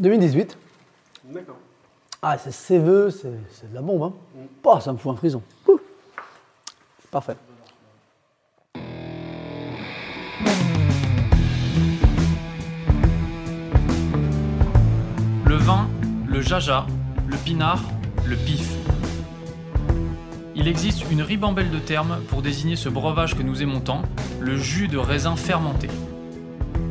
2018. D'accord. Ah, c'est séveux, c'est c'est de la bombe. Hein. Bah, ça me fout un frison. Ouh. Parfait. Le vin, le jaja, le pinard, le pif. Il existe une ribambelle de termes pour désigner ce breuvage que nous aimons tant, le jus de raisin fermenté.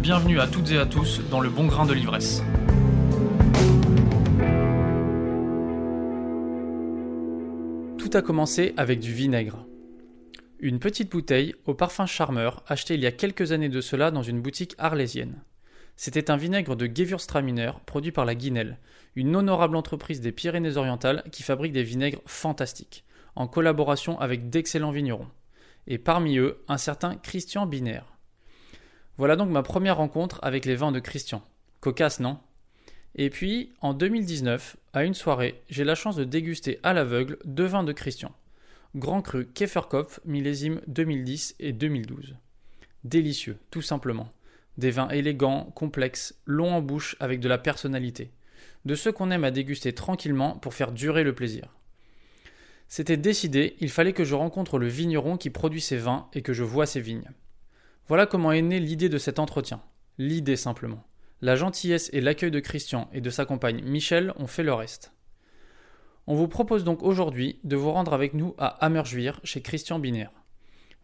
Bienvenue à toutes et à tous dans le bon grain de l'ivresse. Tout a commencé avec du vinaigre. Une petite bouteille au parfum charmeur achetée il y a quelques années de cela dans une boutique arlésienne. C'était un vinaigre de Gewürztraminer produit par la Guinelle, une honorable entreprise des Pyrénées-Orientales qui fabrique des vinaigres fantastiques, en collaboration avec d'excellents vignerons. Et parmi eux, un certain Christian Binaire. Voilà donc ma première rencontre avec les vins de Christian. Cocasse, non? Et puis, en 2019, à une soirée, j'ai la chance de déguster à l'aveugle deux vins de Christian. Grand Cru Käferkopf, millésime 2010 et 2012. Délicieux, tout simplement. Des vins élégants, complexes, longs en bouche avec de la personnalité. De ceux qu'on aime à déguster tranquillement pour faire durer le plaisir. C'était décidé, il fallait que je rencontre le vigneron qui produit ces vins et que je vois ses vignes. Voilà comment est née l'idée de cet entretien. L'idée simplement. La gentillesse et l'accueil de Christian et de sa compagne Michel ont fait le reste. On vous propose donc aujourd'hui de vous rendre avec nous à Hammerjuir chez Christian Binaire.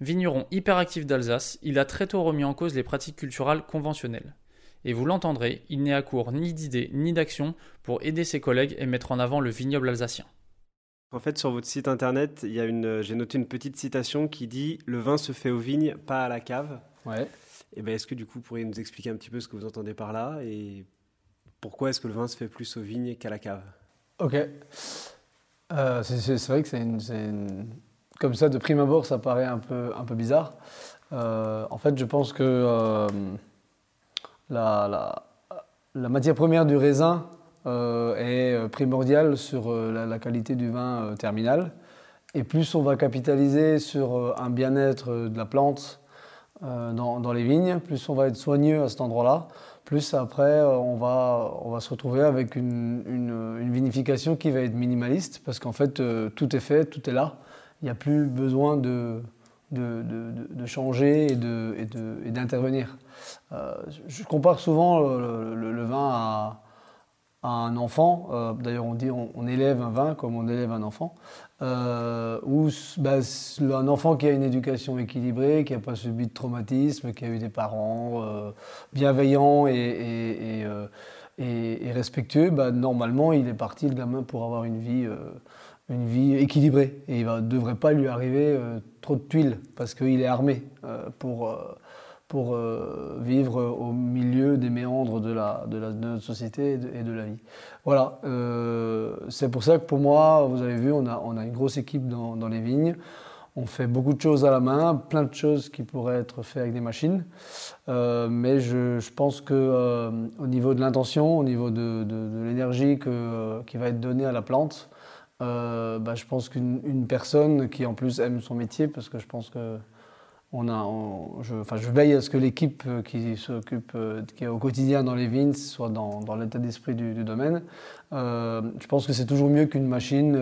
Vigneron hyperactif d'Alsace, il a très tôt remis en cause les pratiques culturelles conventionnelles. Et vous l'entendrez, il n'est à court ni d'idées ni d'actions pour aider ses collègues et mettre en avant le vignoble alsacien. En fait, sur votre site internet, j'ai noté une petite citation qui dit Le vin se fait aux vignes, pas à la cave. Ouais. Et ben, est-ce que du coup, vous pourriez nous expliquer un petit peu ce que vous entendez par là et pourquoi est-ce que le vin se fait plus aux vignes qu'à la cave? Ok. Euh, c'est- vrai que c'est une, Comme ça, de prime abord, ça paraît un peu, un peu bizarre. Euh, en fait, je pense que euh, la, la- la matière première du raisin est primordiale sur la, la qualité du vin terminal. Et plus on va capitaliser sur un bien-être de la plante dans, dans les vignes, plus on va être soigneux à cet endroit-là, plus après euh, on va, on va se retrouver avec une, une- vinification qui va être minimaliste, parce qu'en fait euh, tout est fait, tout est là. Il n'y a plus besoin de, de, de- changer et de- et et d'intervenir. Euh, je compare souvent le, vin à un enfant. Euh, D'ailleurs, on dit on, élève un vin comme on élève un enfant. Euh, où bah, un enfant qui a une éducation équilibrée, qui n'a pas subi de traumatisme, qui a eu des parents euh, bienveillants et, euh, respectueux, bah, normalement, il est parti, le gamin, pour avoir une vie, équilibrée. Et il ne devrait pas lui arriver trop de tuiles, parce qu'il est armé pour, pour euh, vivre au milieu des méandres de, la, de, notre société et de, la vie. Voilà, euh, c'est pour ça que pour moi, vous avez vu, on a, on a une grosse équipe dans, les vignes. On fait beaucoup de choses à la main, plein de choses qui pourraient être faites avec des machines. Euh, mais je, je pense que au niveau de l'intention, au niveau de, l'énergie qui va être donnée à la plante, bah, je pense qu'une une personne qui en plus aime son métier, parce que je pense que on a, je, enfin, je veille à ce que l'équipe euh, qui s'occupe, euh, qui est au quotidien dans les vignes, soit dans, l'état d'esprit du, domaine. Euh, je pense que c'est toujours mieux qu'une machine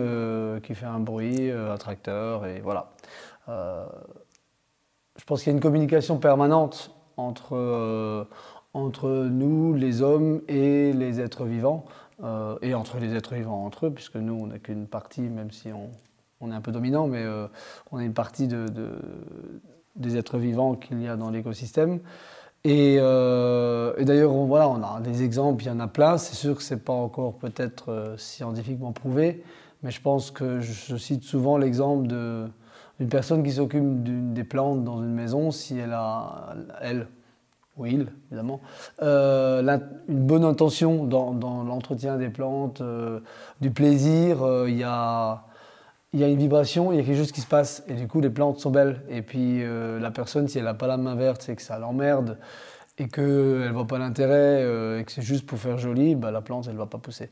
qui fait un bruit, un tracteur, et voilà. Je pense qu'il y a une communication permanente entre, entre nous, les hommes, et les êtres vivants, et entre les êtres vivants entre eux, puisque nous, on n'a qu'une partie, même si on, on est un peu dominant, mais on a une partie de- des êtres vivants qu'il y a dans l'écosystème. Et, euh, et d'ailleurs, on, voilà, on a des exemples, il y en a plein. C'est sûr que ce n'est pas encore peut-être euh, scientifiquement prouvé, mais je pense que je, cite souvent l'exemple d'une personne qui s'occupe des plantes dans une maison, si elle a, elle, ou il, évidemment, une bonne intention dans, l'entretien des plantes, du plaisir, il y a il y a une vibration, il y a quelque chose qui se passe, et du coup les plantes sont belles. Et puis la personne, si elle n'a pas la main verte, c'est que ça l'emmerde et qu'elle ne voit pas l'intérêt euh, et que c'est juste pour faire joli, bah, la plante, elle ne va pas pousser.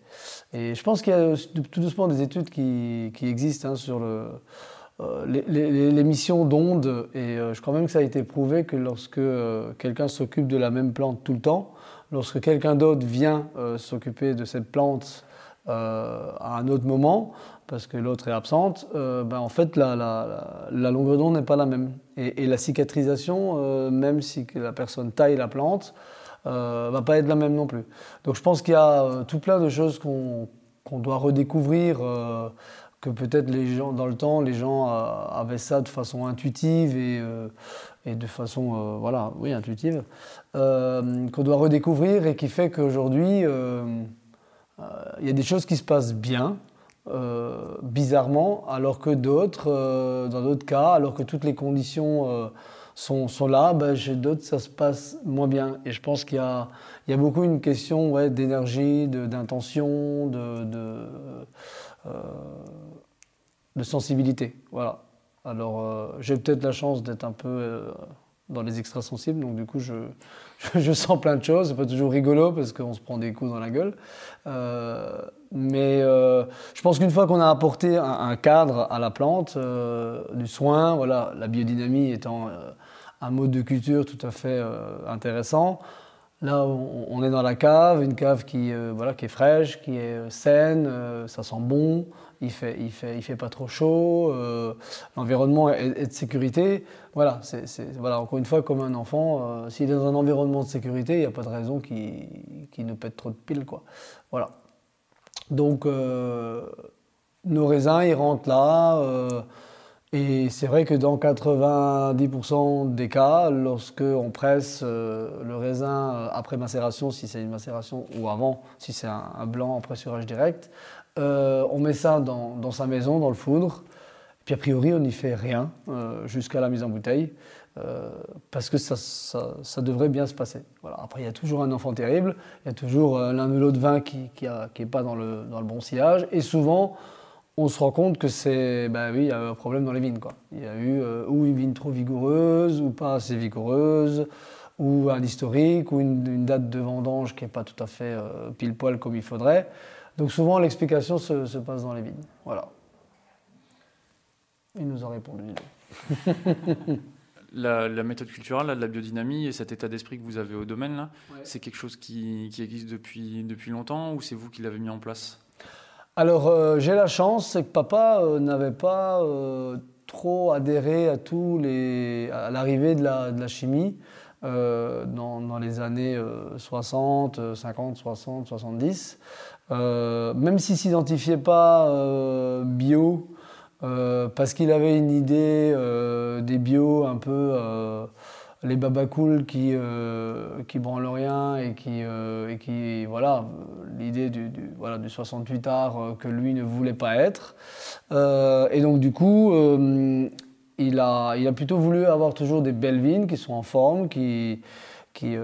Et je pense qu'il y a tout doucement des études qui, qui existent hein, sur le, euh, l'émission d'ondes. Et euh, je crois même que ça a été prouvé que lorsque quelqu'un s'occupe de la même plante tout le temps, lorsque quelqu'un d'autre vient s'occuper de cette plante à un autre moment, parce que l'autre est absente, euh, ben en fait, la, la, longueur d'onde n'est pas la même. Et, la cicatrisation, euh, même si la personne taille la plante, euh, va pas être la même non plus. Donc je pense qu'il y a euh, tout plein de choses qu'on doit redécouvrir, que peut-être les gens, dans le temps, les gens avaient ça de façon intuitive et, et de façon, voilà, oui, intuitive, qu'on doit redécouvrir et qui fait qu'aujourd'hui, il y a des choses qui se passent bien, euh, bizarrement, alors que d'autres, euh, dans d'autres cas, alors que toutes les conditions euh, sont, sont, là, ben, chez d'autres, ça se passe moins bien. Et je pense qu'il y y a beaucoup une question ouais, d'énergie, d'intention, de, de, de, sensibilité. Voilà. Alors, j'ai peut-être la chance d'être un peu dans les extrasensibles, donc du coup, je, je, sens plein de choses. C'est pas toujours rigolo parce qu'on se prend des coups dans la gueule. Euh, mais euh, je pense qu'une fois qu'on a apporté un, cadre à la plante, euh, du soin, voilà, la biodynamie étant un mode de culture tout à fait intéressant, Là, on, est dans la cave, une cave qui, voilà, qui est fraîche, qui est saine, ça sent bon, il fait, il fait, il fait pas trop chaud, l'environnement est, de sécurité. Voilà, c'est, voilà, encore une fois, comme un enfant, s'il est dans un environnement de sécurité, il n'y a pas de raison qu'il, nous pète trop de piles. Quoi. Voilà. Donc, euh, nos raisins, ils rentrent là. Euh, et c'est vrai que dans 90% des cas, lorsque on presse euh, le raisin après macération, si c'est une macération, ou avant, si c'est un, blanc en pressurage direct, on met ça dans, sa maison, dans le foudre. Puis a priori, on n'y fait rien jusqu'à la mise en bouteille. Euh, parce que ça, devrait bien se passer. Voilà. Après, il y a toujours un enfant terrible, il y a toujours euh, l'un ou l'autre vin qui n'est pas dans le, bon sillage, et souvent, on se rend compte que c'est, ben oui, il y a un problème dans les vignes. Il y a eu euh, ou une vigne trop vigoureuse, ou pas assez vigoureuse, ou un historique, ou une, date de vendange qui n'est pas tout à fait pile poil comme il faudrait. Donc souvent, l'explication se, se, passe dans les vignes. Voilà. Il nous a répondu. la, méthode culturelle, de la biodynamie et cet état d'esprit que vous avez au domaine, là, c'est quelque chose qui, existe depuis, depuis longtemps ou c'est vous qui l'avez mis en place? Alors, euh, j'ai la chance, c'est que papa euh, n'avait pas euh, trop adhéré à, tous les, à l'arrivée de la, de la chimie dans, dans, les années 60, 50, 60, 70. Même s'il ne s'identifiait pas bio, euh, parce qu'il avait une idée euh, des bio un peu euh, les babacools qui qui branlent rien et qui et qui voilà l'idée du, voilà du 68 art que lui ne voulait pas être. Et donc du coup il a il a plutôt voulu avoir toujours des belles vignes qui sont en forme qui qui,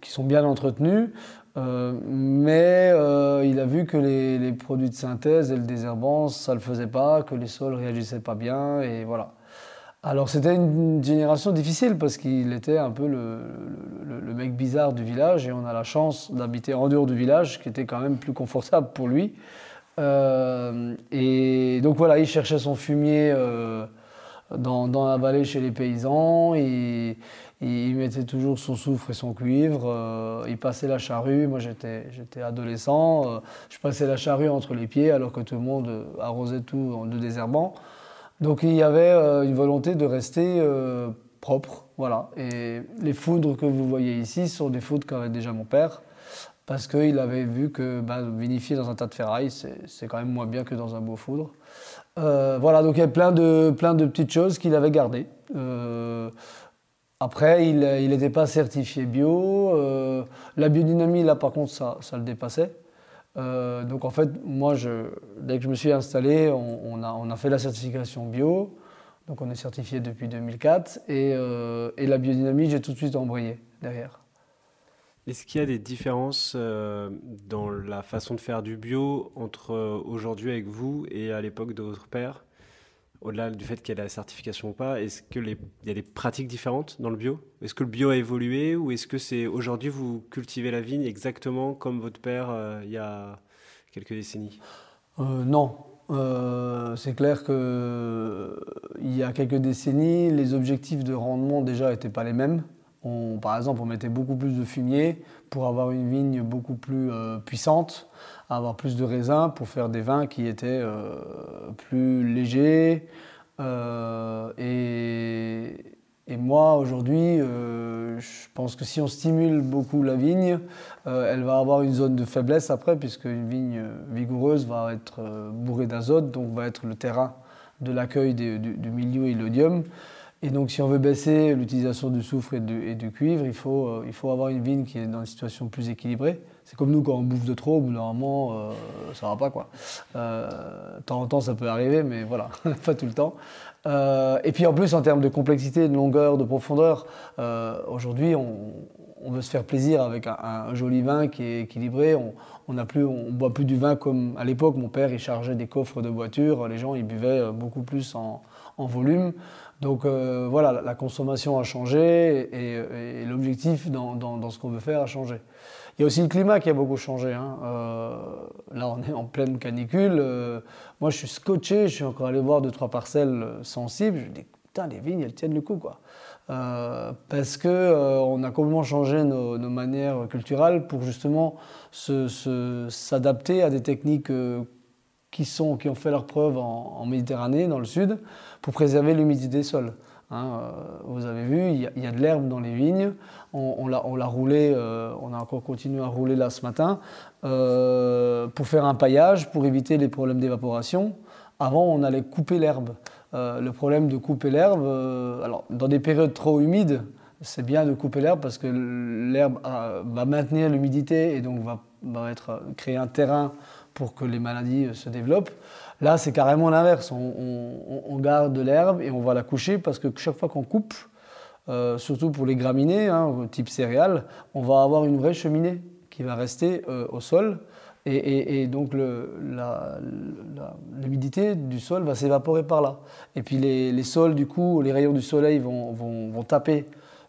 qui sont bien entretenues euh, mais euh, il a vu que les, produits de synthèse et le désherbant, ça ne le faisait pas, que les sols réagissaient pas bien, et voilà. Alors c'était une génération difficile parce qu'il était un peu le, le, mec bizarre du village et on a la chance d'habiter en dehors du village, qui était quand même plus confortable pour lui. Euh, et donc voilà, il cherchait son fumier dans, dans, la vallée chez les paysans. Et, il mettait toujours son soufre et son cuivre. Euh, il passait la charrue. Moi, j'étais, adolescent. Euh, je passais la charrue entre les pieds alors que tout le monde arrosait tout en de désherbant. Donc, il y avait euh, une volonté de rester propre. Voilà. Et les foudres que vous voyez ici sont des foudres qu'avait déjà mon père. Parce qu'il avait vu que bah, vinifier dans un tas de ferraille, c'est, quand même moins bien que dans un beau foudre. voilà, donc il y a plein de petites choses qu'il avait gardées. Après, il n'était pas certifié bio. Euh, la biodynamie, là, par contre, ça, ça le dépassait. Euh, donc, en fait, moi, dès que je me suis installé, on, a, on, a, fait la certification bio. Donc, on est certifié depuis 2004. Et, euh, et la biodynamie, j'ai tout de suite embrayé derrière. Est-ce qu'il y a des différences euh, dans la façon de faire du bio entre euh, aujourd'hui avec vous et à l'époque de votre père? Au-delà du fait qu'il y a la certification ou pas, est-ce qu'il y a des pratiques différentes dans le bio? Est-ce que le bio a évolué ou est-ce que c'est aujourd'hui vous cultivez la vigne exactement comme votre père euh, il y a quelques décennies? Non. c'est clair qu'il y a quelques décennies, les objectifs de rendement déjà n'étaient pas les mêmes. Par exemple, on mettait beaucoup plus de fumier pour avoir une vigne beaucoup plus euh, puissante, avoir plus de raisins pour faire des vins qui étaient euh, plus légers. Euh, et, moi, aujourd'hui, je pense que si on stimule beaucoup la vigne, elle va avoir une zone de faiblesse après, puisque une vigne vigoureuse va être bourrée d'azote, donc va être le terrain de l'accueil du, milieu et l'odium. Et donc, si on veut baisser l'utilisation du soufre et du, cuivre, il faut, euh, il faut avoir une vigne qui est dans une situation plus équilibrée. C'est comme nous, quand on bouffe de trop, normalement, euh, ça va pas. Quoi. Euh, temps en temps, ça peut arriver, mais voilà, pas tout le temps. et puis en plus, en termes de complexité, de longueur, de profondeur, aujourd'hui, on, veut se faire plaisir avec un, joli vin qui est équilibré. On, on ne on boit plus du vin comme à l'époque. Mon père, il chargeait des coffres de voitures. Les gens, ils buvaient beaucoup plus en, en volume. Donc euh, voilà, la consommation a changé et, l'objectif dans, ce qu'on veut faire a changé. Il y a aussi le climat qui a beaucoup changé. Hein. Euh, là, on est en pleine canicule. Euh, moi, je suis scotché. Je suis encore allé voir deux, trois parcelles sensibles. Je me dis, putain, les vignes, elles tiennent le coup, quoi. parce que on a complètement changé nos, manières culturelles pour justement s'adapter à des techniques qui, sont, qui ont fait leur preuve en, en Méditerranée, dans le sud, pour préserver l'humidité des sols. Hein, euh, vous avez vu, il y, a, de l'herbe dans les vignes. On, l'a roulé, euh, on a encore continué à rouler là ce matin, euh, pour faire un paillage, pour éviter les problèmes d'évaporation. Avant, on allait couper l'herbe. le problème de couper l'herbe, alors dans des périodes trop humides, c'est bien de couper l'herbe parce que l'herbe va maintenir l'humidité et donc va, créer un terrain pour que les maladies se développent. Là, c'est carrément l'inverse. On, garde de l'herbe et on va la coucher parce que chaque fois qu'on coupe, euh, surtout pour les graminées, hein, type céréales, on va avoir une vraie cheminée qui va rester euh, au sol. Et, donc l'humidité du sol va s'évaporer par là. Et puis les, sols, du coup, les rayons du soleil vont, vont taper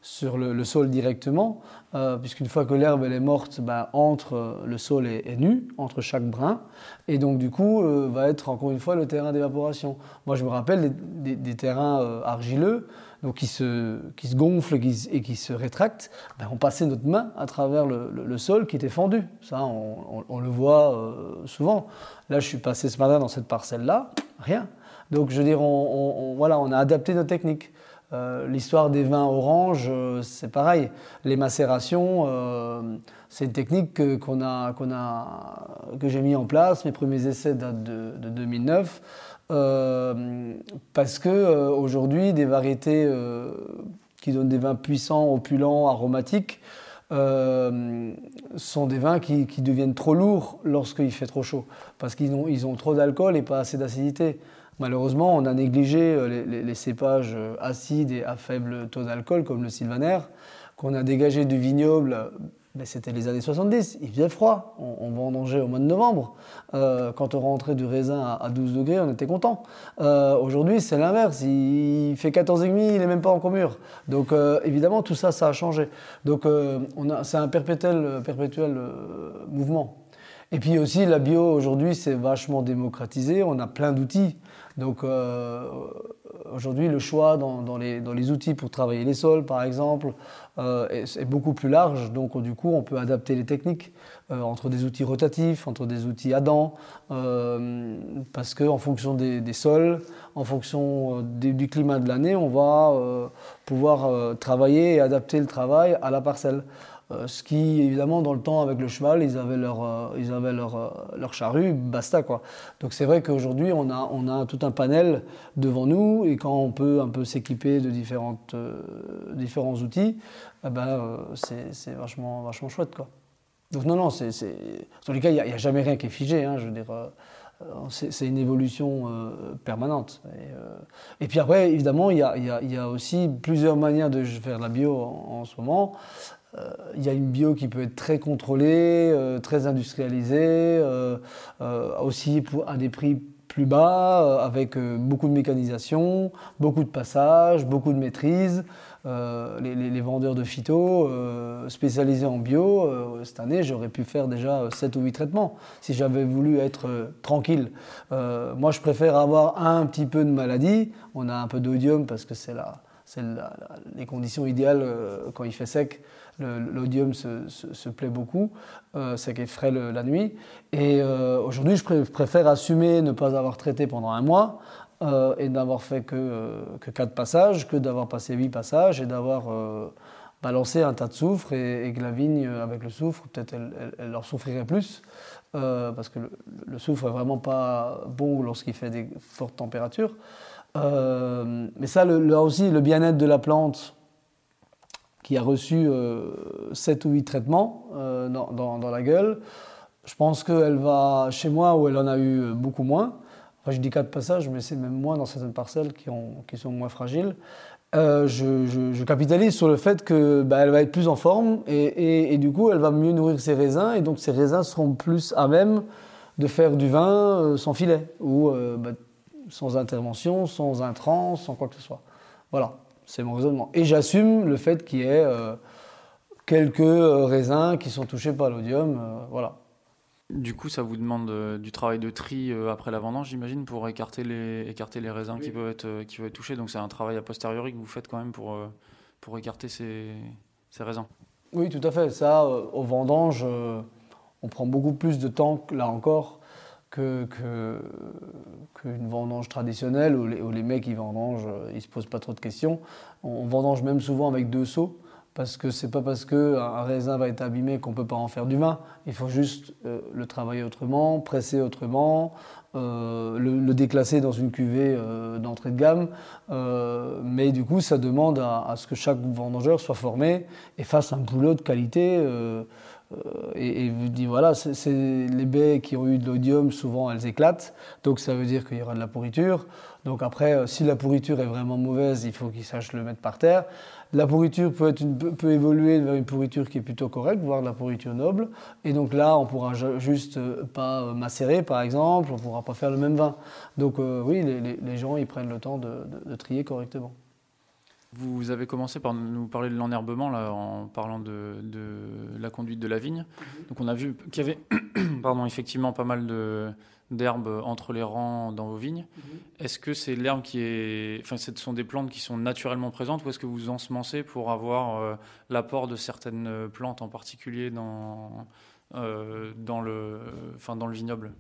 sur le, sol directement, euh, puisqu'une fois que l'herbe est morte, bah, entre euh, le sol est, nu, entre chaque brin, et donc du coup euh, va être encore une fois le terrain d'évaporation. Moi je me rappelle des, terrains argileux, donc qui se, qui se gonflent et qui se rétractent, bah, on passait notre main à travers le, sol qui était fendu. Ça, on, le voit souvent. Là, je suis passé ce matin dans cette parcelle-là, rien. Donc je veux dire, voilà, on a adapté nos techniques. Euh, l'histoire des vins oranges, euh, c'est pareil. Les macérations, euh, c'est une technique que, qu'on a, qu'on j'ai mis en place. Mes premiers essais datent de, 2009. parce que aujourd'hui, des variétés qui donnent des vins puissants, opulents, aromatiques, sont des vins qui, deviennent trop lourds lorsqu'il fait trop chaud, parce qu'ils ont, ils ont trop d'alcool et pas assez d'acidité. Malheureusement, on a négligé euh, les, cépages euh, acides et à faible taux d'alcool, comme le sylvaner, qu'on a dégagé du vignoble. Euh, ben, c'était les années 70, il faisait froid, on, on vendangeait au mois de novembre. quand on rentrait du raisin à, 12 degrés, on était content. Aujourd'hui, c'est l'inverse, il, fait 14,5, il n'est même pas encore mûr. Donc évidemment, tout ça, ça a changé. Donc c'est un perpétuel, perpétuel mouvement. Et puis aussi, la bio aujourd'hui, c'est vachement démocratisé, on a plein d'outils. Donc euh, aujourd'hui, le choix dans, les, outils pour travailler les sols, par exemple, euh, est, beaucoup plus large. Donc du coup, on peut adapter les techniques euh, entre des outils rotatifs, entre des outils à dents, parce qu'en fonction des, sols, en fonction du climat de l'année, on va pouvoir travailler et adapter le travail à la parcelle. Euh, ce qui, évidemment, dans le temps, avec le cheval, ils avaient leur, euh, ils avaient leur, euh, leur charrue, basta quoi. Donc c'est vrai qu'aujourd'hui, on a, on a tout un panel devant nous, et quand on peut un peu s'équiper de différentes, différents outils, eh ben, c'est vachement, vachement chouette quoi. Donc non, non, c'est, tous les cas, il n'y a, jamais rien qui est figé, hein, je veux dire c'est une évolution permanente. Et, puis après, évidemment, il y, il y, a, aussi plusieurs manières de faire de la bio en ce moment. Il y a une bio qui peut être très contrôlée, très industrialisée, aussi pour, à des prix plus bas, avec beaucoup de mécanisation, beaucoup de passages, beaucoup de maîtrise. Euh, les, vendeurs de phyto euh, spécialisés en bio, euh, cette année, j'aurais pu faire déjà 7 ou 8 traitements si j'avais voulu être tranquille. moi, je préfère avoir un petit peu de maladie. On a un peu d'odium parce que c'est les conditions idéales quand il fait sec. L'odium se, plaît beaucoup, sec et frais la nuit. Et aujourd'hui, je préfère assumer ne pas avoir traité pendant un mois euh, et d'avoir fait que, euh, que 4 passages, que d'avoir passé 8 passages et d'avoir euh, balancé un tas de soufre et, que la vigne, avec le soufre, peut-être elle, leur souffrirait plus, parce que le, soufre est vraiment pas bon lorsqu'il fait des fortes températures. mais ça, là aussi, le bien-être de la plante, qui a reçu 7 ou 8 traitements dans, dans, la gueule, je pense qu'elle va, chez moi, où elle en a eu beaucoup moins, je dis quatre passages, mais c'est même moins dans certaines parcelles qui, ont, qui sont moins fragiles. Euh, je, capitalise sur le fait qu'elle bah, va être plus en forme et, du coup elle va mieux nourrir ses raisins et donc ses raisins seront plus à même de faire du vin euh, sans filet ou euh, bah, sans intervention, sans intrants, sans quoi que ce soit. Voilà, c'est mon raisonnement. Et j'assume le fait qu'il y ait quelques raisins qui sont touchés par l'odium. voilà. Du coup, ça vous demande euh, du travail de tri euh, après la vendange, j'imagine, pour écarter les, écarter les raisins qui, peuvent être, euh, qui peuvent être touchés. Donc c'est un travail a posteriori que vous faites quand même pour, pour écarter ces, ces raisins. Oui, tout à fait. Ça, au vendange, on prend beaucoup plus de temps, là encore, qu'une que, vendange traditionnelle où les, mecs ils vendangent, ils se posent pas trop de questions. On vendange même souvent avec deux seaux parce que c'est pas parce qu'un raisin va être abîmé qu'on peut pas en faire du vin. Il faut juste euh, le travailler autrement, presser autrement, euh, le, déclasser dans une cuvée euh, d'entrée de gamme. mais du coup, ça demande à, ce que chaque vendangeur soit formé et fasse un boulot de qualité. Et, et vous dit voilà, c'est les baies qui ont eu de l'odium, souvent elles éclatent, donc ça veut dire qu'il y aura de la pourriture. Donc après, si la pourriture est vraiment mauvaise, il faut qu'il sache le mettre par terre. La pourriture peut, être peut évoluer vers une pourriture qui est plutôt correcte, voire de la pourriture noble. Et donc là, on pourra juste euh, pas euh, macérer, par exemple, on pourra pas faire le même vin. Donc euh, oui, les, gens, ils prennent le temps de, trier correctement. Vous avez commencé par nous parler de l'enherbement là, en parlant de, la conduite de la vigne. Mm-hmm. Donc on a vu qu'il y avait pardon, effectivement pas mal de, d'herbe entre les rangs dans vos vignes. Mhm. Est-ce que c'est l'herbe qui est. Enfin, ce sont des plantes qui sont naturellement présentes ou est-ce que vous ensemencez pour avoir euh, l'apport de certaines plantes en particulier dans, euh, dans, le, enfin, dans le vignoble?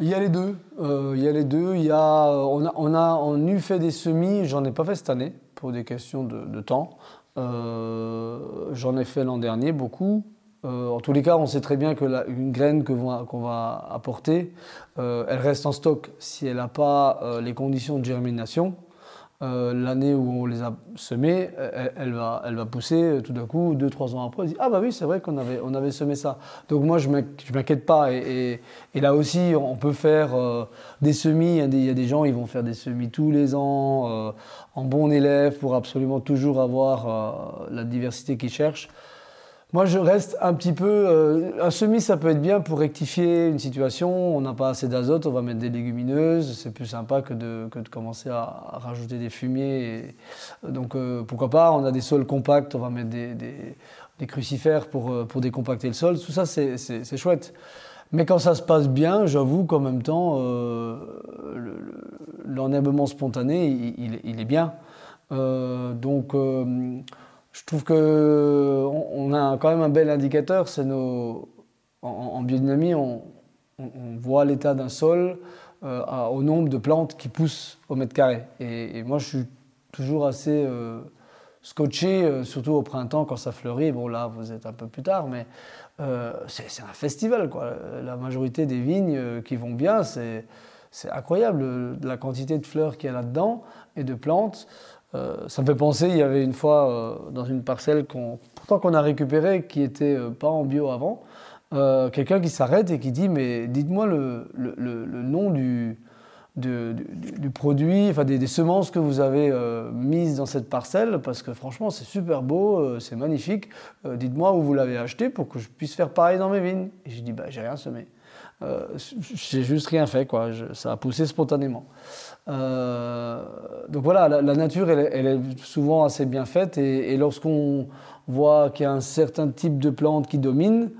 Il y a les deux. Euh, il y a les deux. Il y a, on, a, on a on eut fait des semis, j'en ai pas fait cette année pour des questions de, temps. j'en ai fait l'an dernier beaucoup. Euh, en tous les cas, on sait très bien qu'une graine qu'on va, apporter, euh, elle reste en stock si elle n'a pas euh, les conditions de germination. L'année où on les a semées, elle, va, pousser tout d'un coup, deux, trois ans après, on dit Ah, bah oui, c'est vrai qu'on avait, on avait semé ça. Donc, moi, je ne m'inquiète pas. Et, là aussi, on peut faire des semis. Il y, a des, gens, ils vont faire des semis tous les ans, en bon élève, pour absolument toujours avoir la diversité qu'ils cherchent. Moi, je reste un petit peu. Euh, un semis, ça peut être bien pour rectifier une situation. On n'a pas assez d'azote, on va mettre des légumineuses. C'est plus sympa que de, commencer à, rajouter des fumiers. donc, euh, pourquoi pas On a des sols compacts, on va mettre des, crucifères pour, euh, décompacter le sol. Tout ça, c'est chouette. Mais quand ça se passe bien, j'avoue qu'en même temps, l'enherbement spontané, il, il, est bien. donc je trouve qu'on on a quand même un bel indicateur, c'est nos. En, biodynamie, on, voit l'état d'un sol euh, au nombre de plantes qui poussent au mètre carré. Et, moi, je suis toujours assez euh, scotché, euh, surtout au printemps quand ça fleurit. Bon, là, vous êtes un peu plus tard, mais c'est un festival. Quoi. La majorité des vignes qui vont bien, c'est incroyable la quantité de fleurs qu'il y a là-dedans et de plantes. Euh, ça me fait penser, il y avait une fois euh, dans une parcelle qu'on, pourtant qu'on a récupérée, qui était euh, pas en bio avant, quelqu'un qui s'arrête et qui dit mais dites-moi le, nom du, du, produit, enfin des, semences que vous avez mises dans cette parcelle, parce que franchement c'est super beau, c'est magnifique. Dites-moi où vous l'avez acheté pour que je puisse faire pareil dans mes vignes. Et j'ai dit bah j'ai rien semé. J'ai juste rien fait, quoi. ça a poussé spontanément. Euh, donc voilà, la, nature, elle, est souvent assez bien faite et, lorsqu'on voit qu'il y a un certain type de plante qui domine,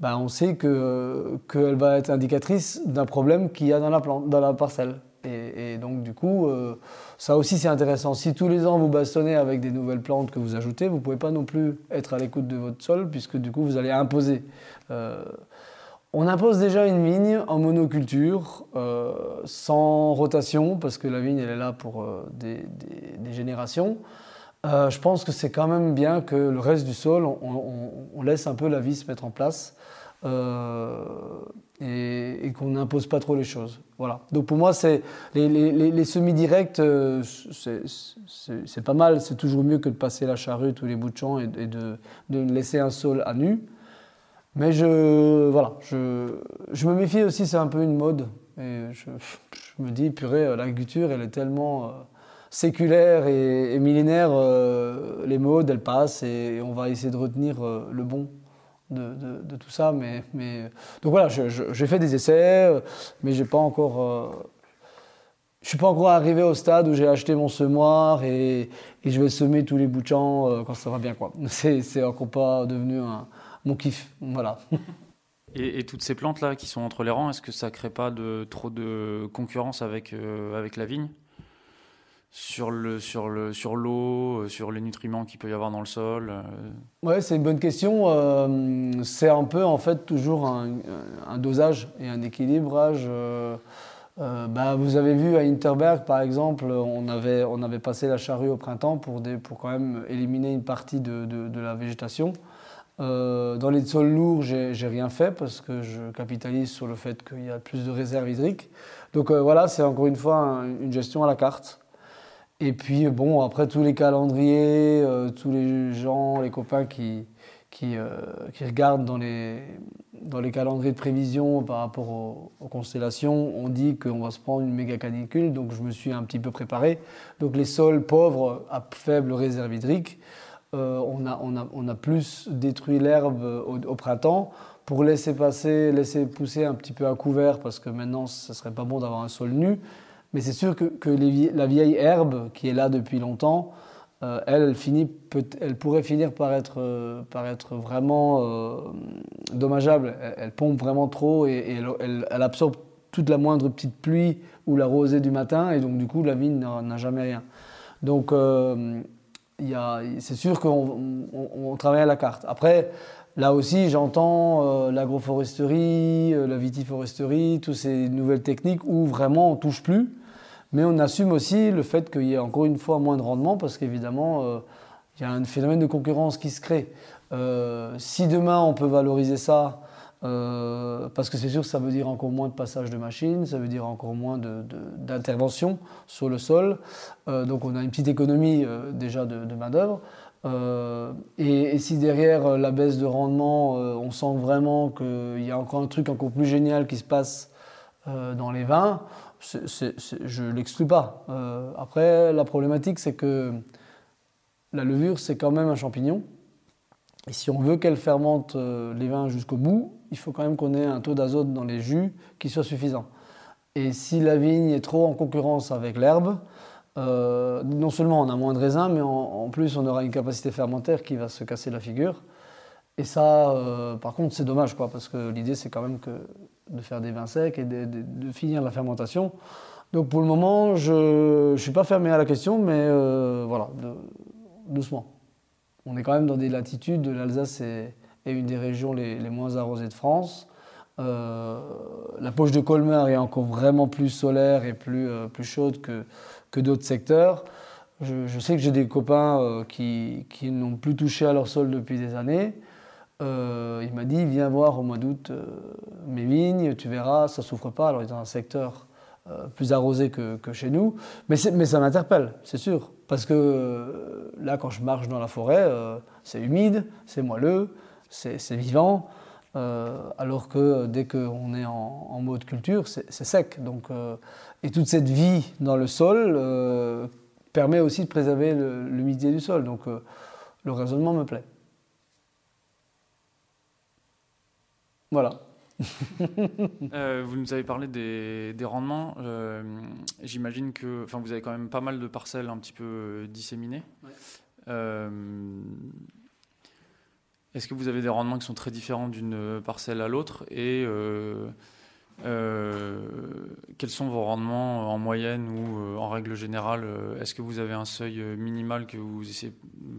ben on sait qu'elle va être indicatrice d'un problème qu'il y a dans la, plante, dans la parcelle. Et, donc du coup, euh, ça aussi c'est intéressant. Si tous les ans vous bastonnez avec des nouvelles plantes que vous ajoutez, vous ne pouvez pas non plus être à l'écoute de votre sol puisque du coup vous allez imposer. Euh, on impose déjà une vigne en monoculture, euh, sans rotation, parce que la vigne, elle est là pour euh, des, générations. Euh, je pense que c'est quand même bien que le reste du sol, on, laisse un peu la vie se mettre en place et, qu'on n'impose pas trop les choses. Voilà. Donc pour moi, c'est les, semis-directs, c'est pas mal. C'est toujours mieux que de passer la charrue tous les bouts de champ et, de, de laisser un sol à nu. Mais je, voilà, je, je me méfie aussi, c'est un peu une mode. Et je, me dis, purée, l'agriculture, elle est tellement euh, séculaire et, millénaire. Euh, les modes, elles passent et, on va essayer de retenir euh, le bon de, de, tout ça. Mais, mais, donc voilà, j'ai fait des essais, mais j'ai pas encore. je suis pas encore arrivé au stade où j'ai acheté mon semoir et, je vais semer tous les bouts de champ quand ça va bien. C'est encore pas devenu un mon kiff. Voilà. Et, toutes ces plantes-là qui sont entre les rangs, est-ce que ça ne crée pas de, trop de concurrence avec, euh, avec la vigne? Sur le sur le sur l'eau, euh, sur les nutriments qu'il peut y avoir dans le sol euh? Ouais, c'est une bonne question. c'est un peu en fait toujours un, dosage et un équilibrage. bah, vous avez vu à Interberg par exemple, on avait on avait passé la charrue au printemps pour des, pour quand même éliminer une partie de, de, de la végétation. Euh, dans les sols lourds, j'ai rien fait parce que je capitalise sur le fait qu'il y a plus de réserves hydriques. Donc euh, voilà, c'est encore une fois une gestion à la carte. Et puis bon, après tous les calendriers, euh, tous les gens, les copains qui, qui, regardent dans les, dans les calendriers de prévision par rapport aux, aux constellations, on dit qu'on va se prendre une méga canicule, donc je me suis un petit peu préparé. Donc les sols pauvres à faible réserve hydrique, euh, on, a, on, a, on, a, plus détruit l'herbe au, printemps pour laisser passer, laisser pousser un petit peu à couvert parce que maintenant ce serait pas bon d'avoir un sol nu. Mais c'est sûr que, que la vieille herbe qui est là depuis longtemps, euh, elle, elle, finit, elle pourrait finir par être, euh, par être vraiment dommageable. Elle, pompe vraiment trop et, elle, elle, absorbe toute la moindre petite pluie ou la rosée du matin et donc du coup la vigne n'a jamais rien. Donc c'est sûr qu'on travaille à la carte. Après, là aussi, j'entends euh, l'agroforesterie, euh, la vitiforesterie, toutes ces nouvelles techniques où vraiment on touche plus. Mais on assume aussi le fait qu'il y ait encore une fois moins de rendement parce qu'évidemment, euh, il y a un phénomène de concurrence qui se crée. si demain on peut valoriser ça euh, parce que c'est sûr que ça veut dire encore moins de passage de machines, ça veut dire encore moins d'intervention sur le sol. Euh, donc on a une petite économie euh, déjà de, main-d'œuvre. Et, si derrière la baisse de rendement, on sent vraiment qu'il y a encore un truc encore plus génial qui se passe dans les vins, je ne l'exclus pas. après, la problématique, c'est que la levure, c'est quand même un champignon. Et si on veut qu'elle fermente les vins jusqu'au bout, il faut quand même qu'on ait un taux d'azote dans les jus qui soit suffisant. Et si la vigne est trop en concurrence avec l'herbe, euh, non seulement on a moins de raisins, mais en, plus on aura une capacité fermentaire qui va se casser la figure. Et ça, euh, par contre, c'est dommage, quoi, parce que l'idée c'est quand même de faire des vins secs et de, finir la fermentation. Donc pour le moment, je ne suis pas fermé à la question, mais euh, voilà, doucement. On est quand même dans des latitudes, l'Alsace est une des régions les, moins arrosées de France. Euh, la poche de Colmar est encore vraiment plus solaire et plus, euh, plus chaude que, que d'autres secteurs. Je, sais que j'ai des copains euh, qui, qui n'ont plus touché à leur sol depuis des années. il m'a dit viens voir au mois d'août mes vignes, tu verras, ça souffre pas. Alors ils ont un secteur plus arrosé que, que, chez nous, mais ça m'interpelle, c'est sûr, parce que là quand je marche dans la forêt, c'est humide, c'est moelleux, c'est vivant. alors que dès qu'on est en, mode culture, c'est sec. Donc, et toute cette vie dans le sol permet aussi de préserver l'humidité du sol. Donc le raisonnement me plaît. Voilà. Euh, vous nous avez parlé des, rendements. Euh, j'imagine que enfin, vous avez quand même pas mal de parcelles un petit peu euh, disséminées. Est-ce que vous avez des rendements qui sont très différents d'une parcelle à l'autre Et quels sont vos rendements en moyenne ou en règle générale Est-ce que vous avez un seuil minimal que vous essayez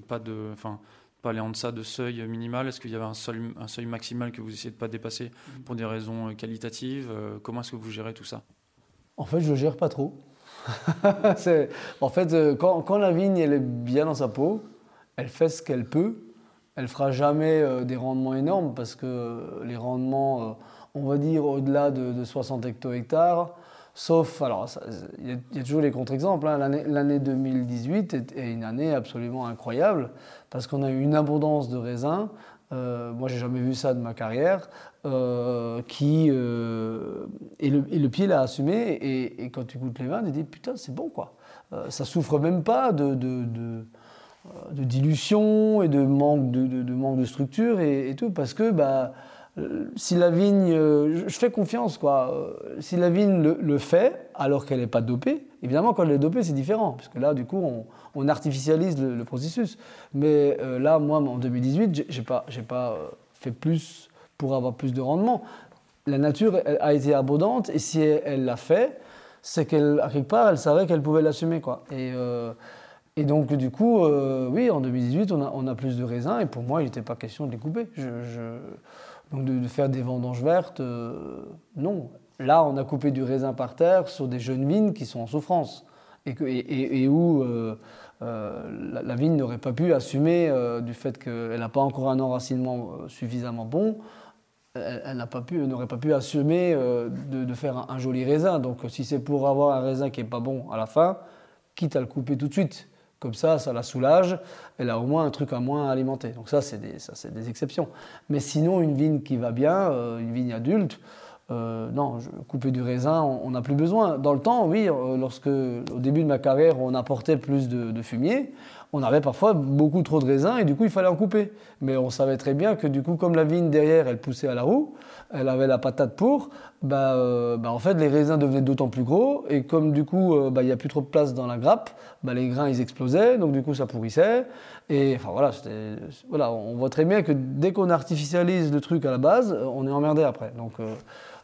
pas de. Enfin, pas aller en deçà de seuil minimal Est-ce qu'il y avait un seuil, un seuil maximal que vous essayez de ne pas dépasser mm. pour des raisons euh, qualitatives euh, Comment est-ce que vous gérez tout ça? En fait, je ne gère pas trop. en fait, euh, quand, quand, la vigne elle est bien dans sa peau, elle fait ce qu'elle peut. Elle fera jamais des rendements énormes parce que les rendements, on va dire au-delà de, de 60 hecto-hectares, Sauf, alors, il y, a toujours les contre-exemples. Hein. L'année 2018 est, une année absolument incroyable parce qu'on a eu une abondance de raisins. Euh, moi, j'ai jamais vu ça de ma carrière. Euh, qui euh, et, le, pied l'a assumé. Et, quand tu goûtes les vins, tu te dis putain, c'est bon quoi. Euh, ça souffre même pas de, dilution et de manque de, manque de structure et, et, tout parce que bah si la vigne, euh, je fais confiance quoi. Euh, si la vigne le, fait alors qu'elle n'est pas dopée, évidemment quand elle est dopée c'est différent, parce que là du coup on, artificialise le, processus. Mais là moi en 2018 j'ai pas, j'ai pas fait plus pour avoir plus de rendement. La nature a été abondante et si elle l'a fait, c'est qu'elle quelque part elle savait qu'elle pouvait l'assumer quoi. Et et donc, du coup, oui, en 2018, on a, on a, plus de raisins, et pour moi, il n'était pas question de les couper. je, donc de, faire des vendanges vertes, euh, non. Là, on a coupé du raisin par terre sur des jeunes vignes qui sont en souffrance et, et, où euh, euh, la, vigne n'aurait pas pu assumer du fait qu'elle n'a pas encore un enracinement suffisamment bon. Elle, n'aurait pas pu assumer de, faire un, joli raisin. Donc, si c'est pour avoir un raisin qui est pas bon à la fin, quitte à le couper tout de suite. Comme ça, ça la soulage. Elle a au moins un truc à moins alimenter. Donc ça, c'est des, exceptions. Mais sinon, une vigne qui va bien, euh, une vigne adulte, euh, non, couper du raisin, on n'a plus besoin. Dans le temps, oui, euh, lorsque au début de ma carrière, on apportait plus de, fumier, on avait parfois beaucoup trop de raisins et du coup, il fallait en couper. Mais on savait très bien que du coup, comme la vigne derrière, elle poussait à la roue, elle avait la patate pour, bah, euh, bah, en fait, les raisins devenaient d'autant plus gros. Et comme du coup, euh, bah, il n'y a plus trop de place dans la grappe, bah, les grains, ils explosaient. Donc du coup, ça pourrissait. Et enfin voilà, voilà on voit très bien que dès qu'on artificialise le truc à la base, on est emmerdé après. Donc euh,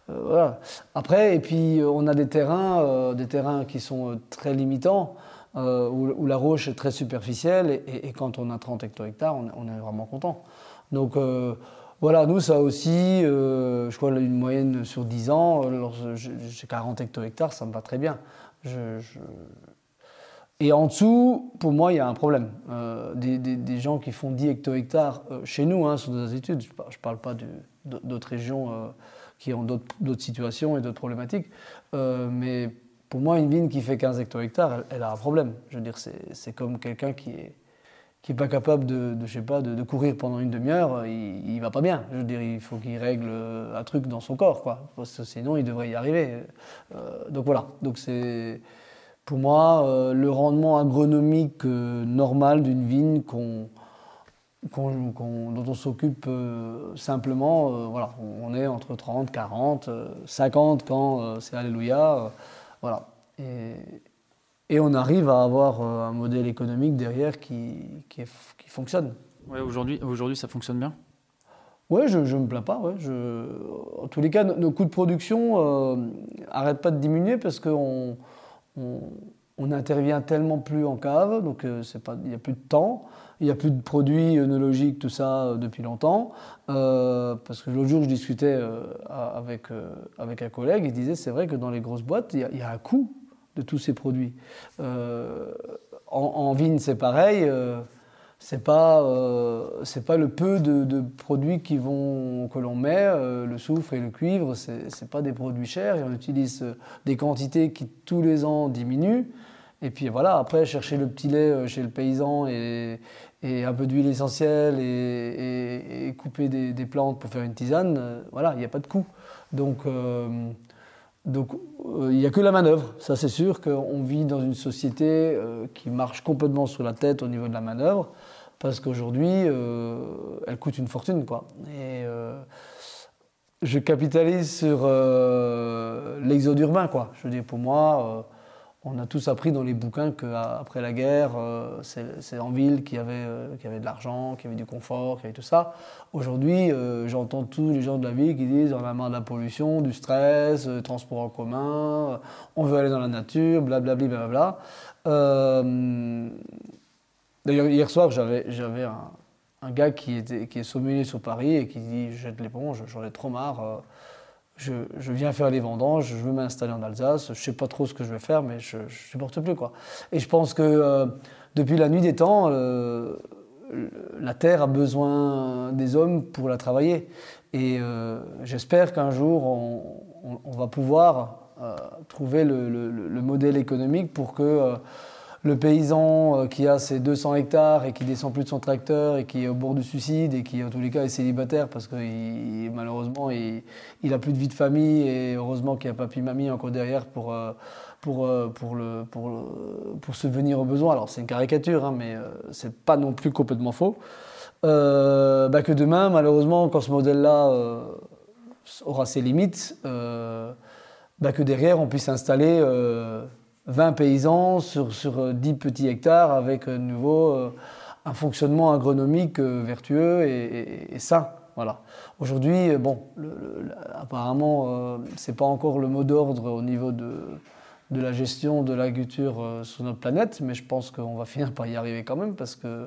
voilà. Après, et puis on a des terrains, des terrains qui sont très limitants. Où, la roche est très superficielle et, quand on a 30 hecto-hectares, on, est vraiment content. Donc voilà, nous, ça aussi, euh, je crois une moyenne sur 10 ans. Euh, j'ai 40 hecto-hectares, ça me va très bien. Et en dessous, pour moi, il y a un problème. Euh, des, gens qui font 10 hecto-hectares chez nous, hein, sur nos études, je ne parle pas d'autres régions qui ont d'autres situations et d'autres problématiques, mais pour moi, une vigne qui fait 15 hecto-hectares, elle, a un problème. Je veux dire, c'est comme quelqu'un qui est qui n'est pas capable de, je sais pas, de, courir pendant une demi-heure, il, ne va pas bien. Je veux dire, il faut qu'il règle un truc dans son corps, quoi. sinon, il devrait y arriver. Euh, donc voilà. Donc c'est, pour moi, euh, le rendement agronomique euh, normal d'une vigne dont on s'occupe simplement, voilà, on est entre 30, 40, 50 quand c'est Alléluia, voilà. Et, et on arrive à avoir euh, un modèle économique derrière qui, qui, fonctionne. Ouais, aujourd'hui, aujourd'hui, ça fonctionne bien? Oui, je ne me plains pas. Ouais. Je, en tous les cas, nos, coûts de production n'arrêtent euh, pas de diminuer parce qu'on on, intervient tellement plus en cave, donc euh, il n'y a plus de temps, il n'y a plus de produits œnologiques, tout ça, depuis longtemps. parce que l'autre jour, je discutais avec, avec un collègue, il disait c'est vrai que dans les grosses boîtes, il y, a un coût de tous ces produits. Euh, en, vigne, c'est pareil. Euh, c'est pas euh, pas le peu de, produits qui vont que l'on met le soufre et le cuivre c'est pas des produits chers et on utilise des quantités qui tous les ans diminuent Et puis voilà, après, chercher le petit lait chez le paysan et, un peu d'huile essentielle et, couper des, plantes pour faire une tisane, voilà, il n'y a pas de coût. Donc, donc il n'y a que la manœuvre. Ça, c'est sûr qu'on vit dans une société qui marche complètement sur la tête au niveau de la manœuvre parce qu'aujourd'hui, euh, elle coûte une fortune. Quoi. Et euh, je capitalise sur euh, l'exode urbain. Quoi. Je veux dire, pour moi, on a tous appris dans les bouquins qu'après la guerre, c'est en ville qu'il y, avait, y avait de l'argent, qu'il y avait du confort, qu'il y avait tout ça. Aujourd'hui, j'entends tous les gens de la ville qui disent on a marre de la pollution, du stress, transport en commun, on veut aller dans la nature, blablabla. Bla, bla. D'ailleurs, hier soir, j'avais, un, gars qui, est sommelier sur Paris et qui dit Je jette l'éponge, j'en ai trop marre. Euh, je, viens faire les vendanges, je veux m'installer en Alsace, je sais pas trop ce que je vais faire, mais je supporte plus. Quoi. Et je pense que euh, depuis la nuit des temps, euh, la terre a besoin des hommes pour la travailler. Et j'espère qu'un jour, on, va pouvoir trouver le, modèle économique pour que le paysan euh, qui a ses 200 hectares et qui descend plus de son tracteur et qui est au bord du suicide et qui en tous les cas est célibataire parce que malheureusement il, n'a a plus de vie de famille et heureusement qu'il y a papy mamie encore derrière pour, euh, pour, euh, pour, le, pour, pour subvenir aux besoins. Alors c'est une caricature hein, mais c'est pas non plus complètement faux. Bah, que demain malheureusement quand ce modèle-là aura ses limites, bah, que derrière on puisse installer 20 paysans sur, sur 10 euh, petits hectares avec euh, nouveau euh, un fonctionnement agronomique vertueux et, sain. Voilà. Aujourd'hui, bon, apparemment, ce n'est pas encore le mot d'ordre au niveau de, de la gestion de l'agriculture sur notre planète, mais je pense qu'on va finir par y arriver quand même parce que,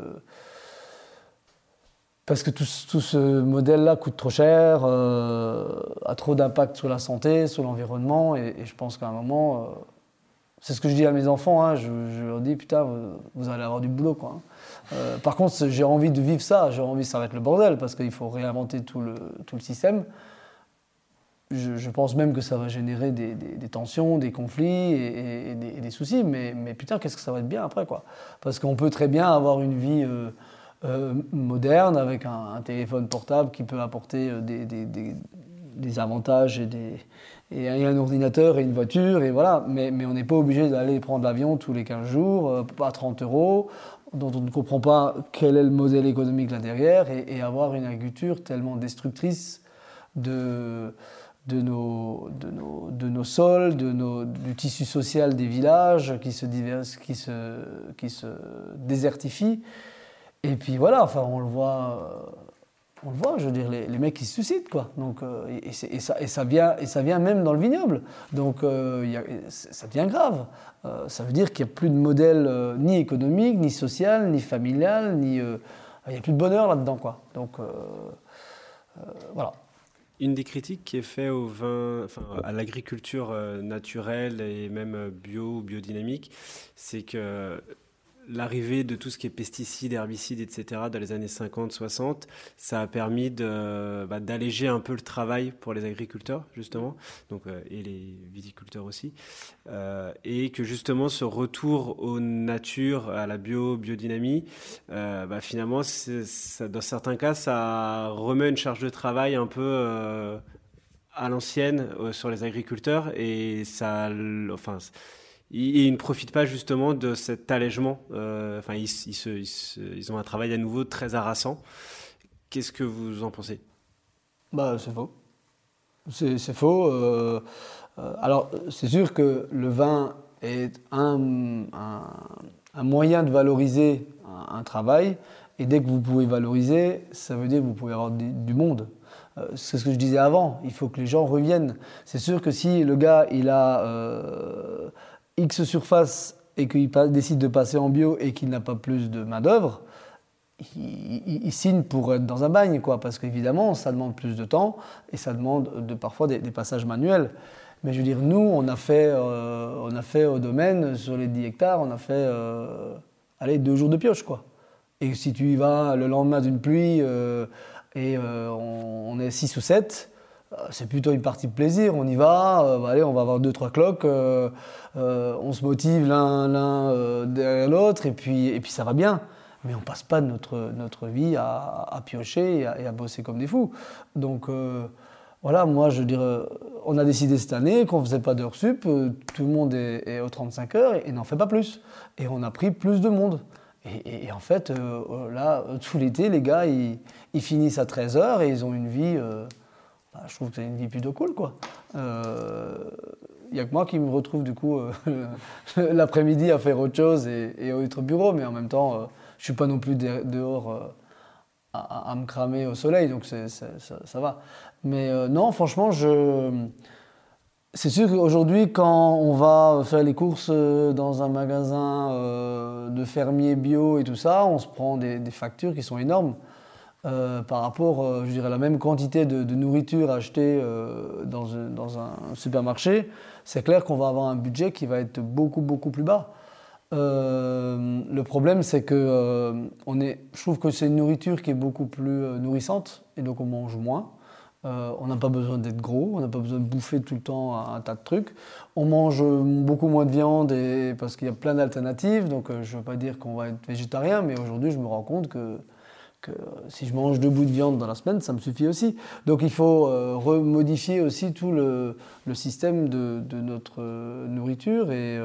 parce que tout, tout ce modèle-là coûte trop cher, a trop d'impact sur la santé, sur l'environnement, et, je pense qu'à un moment, c'est ce que je dis à mes enfants, hein. je, leur dis putain, vous, allez avoir du boulot. Quoi, hein. euh, par contre, j'ai envie de vivre ça, j'ai envie, ça va être le bordel parce qu'il faut réinventer tout le, tout le système. Je, pense même que ça va générer des, tensions, des conflits et, des, soucis, mais, mais putain, qu'est-ce que ça va être bien après quoi Parce qu'on peut très bien avoir une vie euh, euh, moderne avec un, téléphone portable qui peut apporter des, avantages et des, et un ordinateur et une voiture, et voilà. Mais, mais on n'est pas obligé d'aller prendre l'avion tous les 15 jours, euh, pas 30 euros, dont on ne comprend pas quel est le modèle économique là derrière, et, avoir une agriculture tellement destructrice de, de, nos, de, nos, de nos sols, de nos, du tissu social des villages qui se, divers, qui se, qui se désertifie. Et puis voilà, enfin, on le voit. On le voit, je veux dire, les, mecs qui se suicident, quoi. Donc, euh, et, ça, et, ça, vient, et ça vient même dans le vignoble. Donc, euh, ça devient grave. Euh, ça veut dire qu'il n'y a plus de modèle ni économique, ni social, ni familial, ni. il n'y a plus de bonheur là-dedans, quoi. Donc, voilà. Une des critiques qui est faite au vin, enfin, à l'agriculture naturelle et même bio biodynamique, c'est que l'arrivée de tout ce qui est pesticides, herbicides, etc. dans les années 50-60, ça a permis bah, d'alléger un peu le travail pour les agriculteurs, justement, donc, euh, et les viticulteurs aussi. Euh, et que justement, ce retour aux natures, à la bio, biodynamie, euh, bah, finalement, dans certains cas, ça remet une charge de travail un peu à l'ancienne sur les agriculteurs et ça, enfin, ils, ne profitent pas justement de cet allègement. Euh, enfin, ils, ont un travail à nouveau très harassant. Qu'est-ce que vous en pensez? Bah, c'est faux. C'est faux. Euh, euh, alors, c'est sûr que le vin est un, moyen de valoriser un, travail. Et dès que vous pouvez valoriser, ça veut dire que vous pouvez avoir du, monde. c'est ce que je disais avant. Il faut que les gens reviennent. C'est sûr que si le gars, il a X surface et qu'il décide de passer en bio et qu'il n'a pas plus de main-d'œuvre, il, signe pour être dans un bagne, quoi, parce qu'évidemment, ça demande plus de temps et ça demande de, parfois des, passages manuels. Mais je veux dire, nous, on a fait, euh, on a fait au domaine, sur les 10 hectares, on a fait euh, allez, deux jours de pioche. Quoi. Et si tu y vas le lendemain d'une pluie euh, et on, est 6 ou 7, c'est plutôt une partie de plaisir. On y va, bah, allez, on va avoir deux, trois cloques, on se motive l'un derrière l'autre, et puis, et puis ça va bien mais on passe pas notre, notre vie à, piocher et à, bosser comme des fous. Donc voilà, moi je dirais, on a décidé cette année qu'on ne faisait pas d'heures sup, tout le monde est, est aux 35 heures et, n'en fait pas plus. Et on a pris plus de monde. Et, en fait, euh, euh, là, tout l'été, les gars, ils, finissent à 13h et ils ont une vie, euh, bah, je trouve que c'est une vie plutôt cool, quoi. Il n'y a que moi qui me retrouve, du coup, l'après-midi à faire autre chose et, et au bureau, mais en même temps, je ne suis pas non plus dehors à, me cramer au soleil, donc ça, va. Mais non, franchement, c'est sûr qu'aujourd'hui, quand on va faire les courses euh, dans un magasin euh, de fermiers bio et tout ça, on se prend des, factures qui sont énormes euh, par rapport, je dirais, à la même quantité de, nourriture achetée dans, dans, un supermarché. C'est clair qu'on va avoir un budget qui va être beaucoup, beaucoup plus bas. le problème, c'est que on est, je trouve que c'est une nourriture qui est beaucoup plus nourrissante et donc on mange moins. Euh, on n'a pas besoin d'être gros, on n'a pas besoin de bouffer tout le temps un, tas de trucs. On mange beaucoup moins de viande et, parce qu'il y a plein d'alternatives. Donc euh, je ne veux pas dire qu'on va être végétarien, mais aujourd'hui je me rends compte que, si je mange deux bouts de viande dans la semaine, ça me suffit aussi. Donc il faut euh, remodifier aussi tout le, système de, notre nourriture. Et,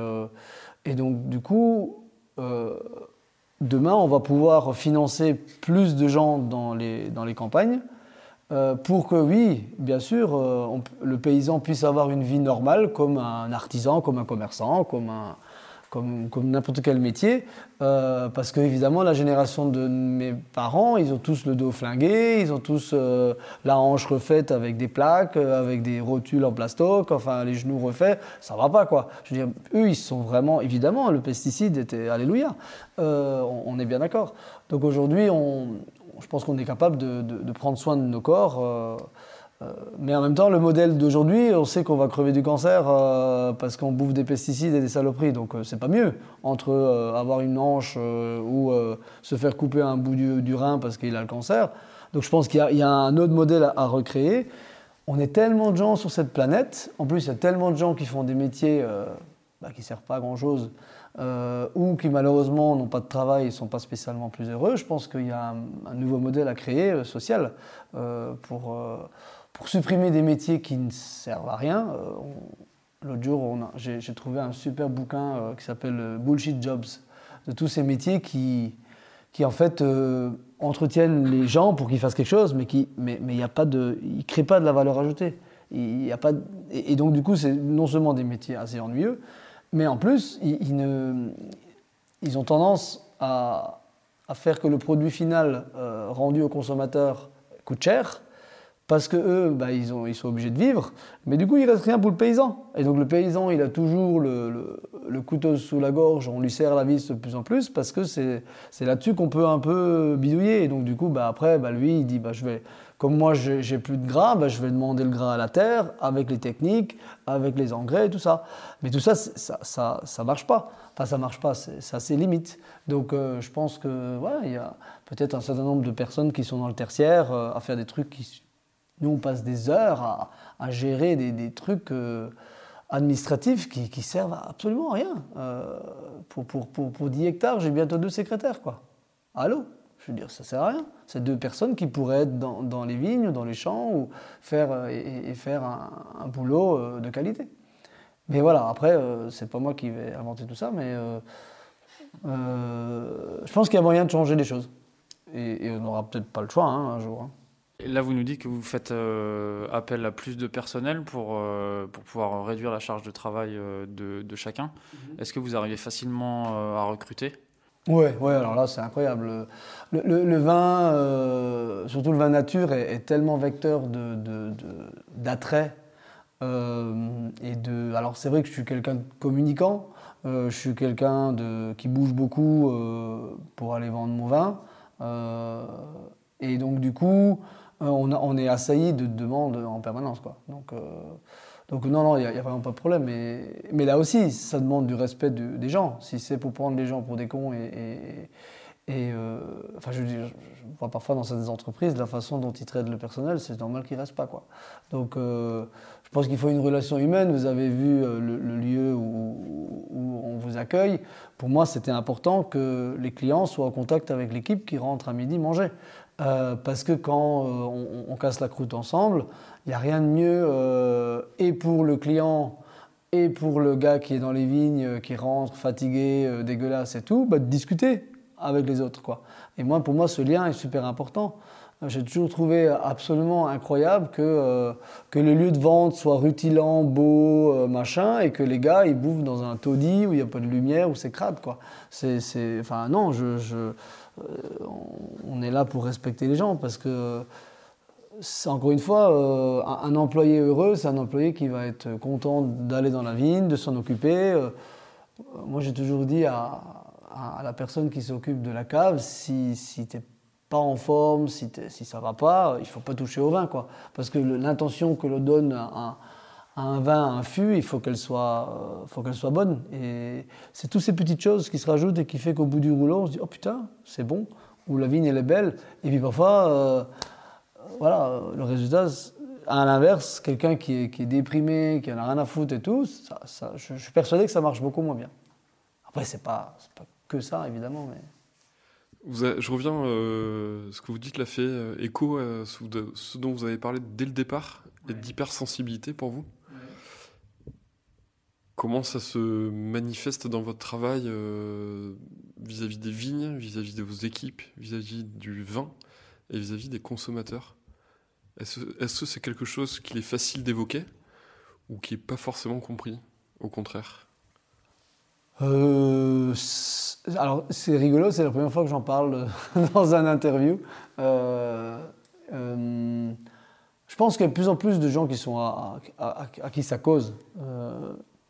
donc du coup, demain on va pouvoir financer plus de gens dans les, dans les campagnes euh, pour que, oui, bien sûr, euh, le paysan puisse avoir une vie normale comme un artisan, comme un commerçant, comme, comme, n'importe quel métier. Euh, parce que, évidemment, la génération de mes parents, ils ont tous le dos flingué, ils ont tous la hanche refaite avec des plaques, avec des rotules en plastoc, enfin, les genoux refaits. Ça va pas, quoi. Je veux dire, eux, ils sont vraiment, évidemment, le pesticide était, alléluia. on est bien d'accord. Donc aujourd'hui, on, je pense qu'on est capable de, prendre soin de nos corps. Euh, euh, mais en même temps, le modèle d'aujourd'hui, on sait qu'on va crever du cancer euh, parce qu'on bouffe des pesticides et des saloperies. Donc c'est pas mieux entre avoir une hanche ou se faire couper un bout du, rein parce qu'il a le cancer. Donc je pense qu'il y, a un autre modèle à, recréer. On est tellement de gens sur cette planète. En plus, il y a tellement de gens qui font des métiers bah, qui ne servent pas à grand-chose euh, ou qui malheureusement n'ont pas de travail et ne sont pas spécialement plus heureux, je pense qu'il y a un, nouveau modèle à créer euh, social euh, pour, pour supprimer des métiers qui ne servent à rien. L'autre jour, j'ai trouvé un super bouquin qui s'appelle Bullshit Jobs, de tous ces métiers qui, en fait entretiennent les gens pour qu'ils fassent quelque chose, mais qui mais, a pas de, créent pas de la valeur ajoutée. Et, donc du coup, c'est non seulement des métiers assez ennuyeux, mais en plus, ils, ont tendance à, faire que le produit final euh, rendu au consommateur coûte cher, parce que eux, bah, ils, ont, ils, sont obligés de vivre, mais du coup, il reste rien pour le paysan. Et donc le paysan, il a toujours le, le, couteau sous la gorge, on lui serre la vis de plus en plus, parce que c'est là-dessus qu'on peut un peu bidouiller. Et donc du coup, bah, après, bah, lui, il dit, je vais comme moi, j'ai plus de gras, je vais demander le gras à la terre, avec les techniques, avec les engrais tout ça. Mais tout ça, ça, ça, marche pas. Enfin, ça marche pas, ça c'est limite. Donc, euh, je pense que, il y a peut-être un certain nombre de personnes qui sont dans le tertiaire euh, à faire des trucs qui, nous, on passe des heures à, gérer des, trucs euh, administratifs qui, qui, servent absolument à rien. pour, pour, pour, pour 10 hectares, j'ai bientôt deux secrétaires, quoi. Allô? Je veux dire, ça sert à rien. C'est deux personnes qui pourraient être dans, les vignes, dans les champs, ou faire, euh, et, faire un, boulot euh, de qualité. Mais voilà, après, euh, c'est pas moi qui vais inventer tout ça, mais je pense qu'il y a moyen de changer les choses. Et, on n'aura peut-être pas le choix hein, un jour. Hein. Là, vous nous dites que vous faites appel à plus de personnel pour, pour pouvoir réduire la charge de travail de, de chacun. Mm-hmm. Est-ce que vous arrivez facilement à recruter? Ouais, ouais, alors là c'est incroyable. Le, vin, euh, surtout le vin nature, est, tellement vecteur d'attrait. De, de, euh, et de, alors c'est vrai que je suis quelqu'un de communicant, euh, je suis quelqu'un qui bouge beaucoup pour aller vendre mon vin. et donc du coup, on, on, est assailli de demandes en permanence. Quoi. Donc, donc non, non, il n'y a, vraiment pas de problème. Mais, là aussi, ça demande du respect des gens. Si c'est pour prendre les gens pour des cons et, euh, enfin, je, vois parfois dans certaines entreprises la façon dont ils traitent le personnel, c'est normal qu'il ne reste pas. Quoi. Donc euh, je pense qu'il faut une relation humaine. Vous avez vu le, lieu où, on vous accueille. Pour moi, c'était important que les clients soient en contact avec l'équipe qui rentre à midi manger. Euh, parce que quand on, on, casse la croûte ensemble, il n'y a rien de mieux et pour le client et pour le gars qui est dans les vignes, qui rentre fatigué, dégueulasse et tout, bah, de discuter avec les autres. Quoi. Et moi, pour moi, ce lien est super important. J'ai toujours trouvé absolument incroyable que, euh, que le lieu de vente soit rutilant, beau, euh, machin, et que les gars, ils bouffent dans un taudis où il n'y a pas de lumière, où c'est crade, quoi. C'est, enfin, non, je, euh, on est là pour respecter les gens, parce que, encore une fois, un, employé heureux, c'est un employé qui va être content d'aller dans la vigne, de s'en occuper. moi, j'ai toujours dit à, la personne qui s'occupe de la cave, si, si tu n'es pas en forme, si, si ça va pas, il faut pas toucher au vin. Quoi. Parce que l'intention que l'on donne à, un vin, à un fût, il faut qu'elle soit, euh, faut qu'elle soit bonne. Et c'est toutes ces petites choses qui se rajoutent et qui fait qu'au bout du rouleau, on se dit oh putain, c'est bon, ou la vigne elle est belle. Et puis parfois, euh, voilà, le résultat, à l'inverse, quelqu'un qui est, qui est, déprimé, qui en a rien à foutre et tout, ça, ça, je, suis persuadé que ça marche beaucoup moins bien. Après, c'est pas, pas que ça, évidemment. Mais... je reviens, euh, ce que vous dites l'a fait euh, écho à ce, dont vous avez parlé dès le départ, et d'hypersensibilité pour vous? Comment ça se manifeste dans votre travail euh, vis-à-vis des vignes, vis-à-vis de vos équipes, vis-à-vis du vin et vis-à-vis des consommateurs? Est-ce que c'est quelque chose qu'il est facile d'évoquer ou qui n'est pas forcément compris, au contraire? Euh, alors, c'est rigolo, c'est la première fois que j'en parle dans un interview. Euh, euh, je pense qu'il y a de plus en plus de gens qui sont à, qui ça cause.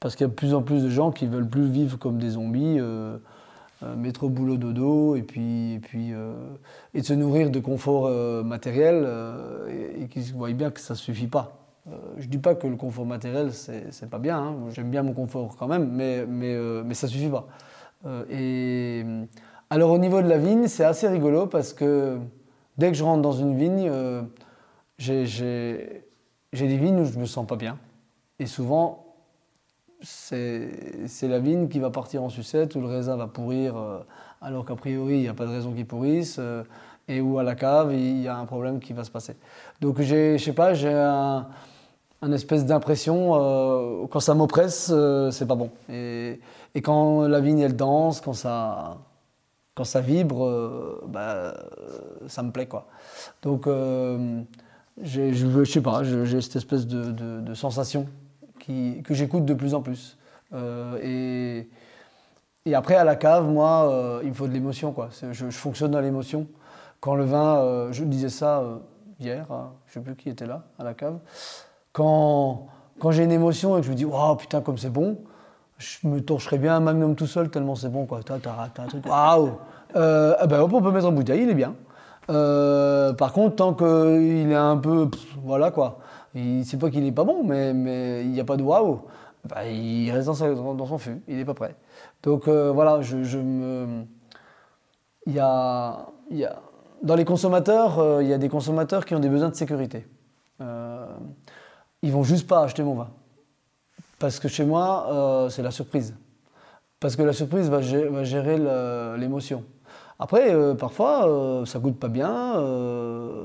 Parce qu'il y a de plus en plus de gens qui veulent plus vivre comme des zombies, mettre au boulot dodo, et puis, et puis et de se nourrir de confort matériel, et, et qui voient bien que ça suffit pas. Euh, je dis pas que le confort matériel, c'est pas bien. Hein. J'aime bien mon confort quand même, mais, mais, euh, mais ça suffit pas. Euh, et, alors, au niveau de la vigne, c'est assez rigolo parce que dès que je rentre dans une vigne, j'ai des vignes où je me sens pas bien. Et souvent, c'est la vigne qui va partir en sucette, où le raisin va pourrir, alors qu'a priori, il n'y a pas de raison qu'il pourrisse, et où à la cave, il y a un problème qui va se passer. Donc, je sais pas, j'ai un espèce d'impression, euh, quand ça m'oppresse, euh, c'est pas bon. Et, quand la vigne elle danse, quand ça, quand ça vibre, euh, bah, ça me plaît quoi. Donc je, je sais pas, j'ai cette espèce de, sensation que j'écoute de plus en plus. et, et après à la cave, moi, il me faut de l'émotion quoi. Je, fonctionne dans l'émotion. Quand le vin, je disais ça hier, hein, je sais plus qui était là à la cave. Quand, quand j'ai une émotion et que je me dis, waouh, putain, comme c'est bon, je me torcherais bien un magnum tout seul tellement c'est bon, quoi. Waouh euh, eh ben, On peut mettre en bouteille, il est bien. Euh, par contre, tant qu'il est un peu. voilà, quoi. C'est pas qu'il est pas bon, mais, il n'y a pas de waouh. Bah, il reste dans, son fût, il n'est pas prêt. Donc euh, voilà. Il y a, dans les consommateurs, il y a des consommateurs qui ont des besoins de sécurité ils vont juste pas acheter mon vin. Parce que chez moi, euh, c'est la surprise. Parce que la surprise va gérer, l'émotion. Après, euh, parfois, euh, ça goûte pas bien,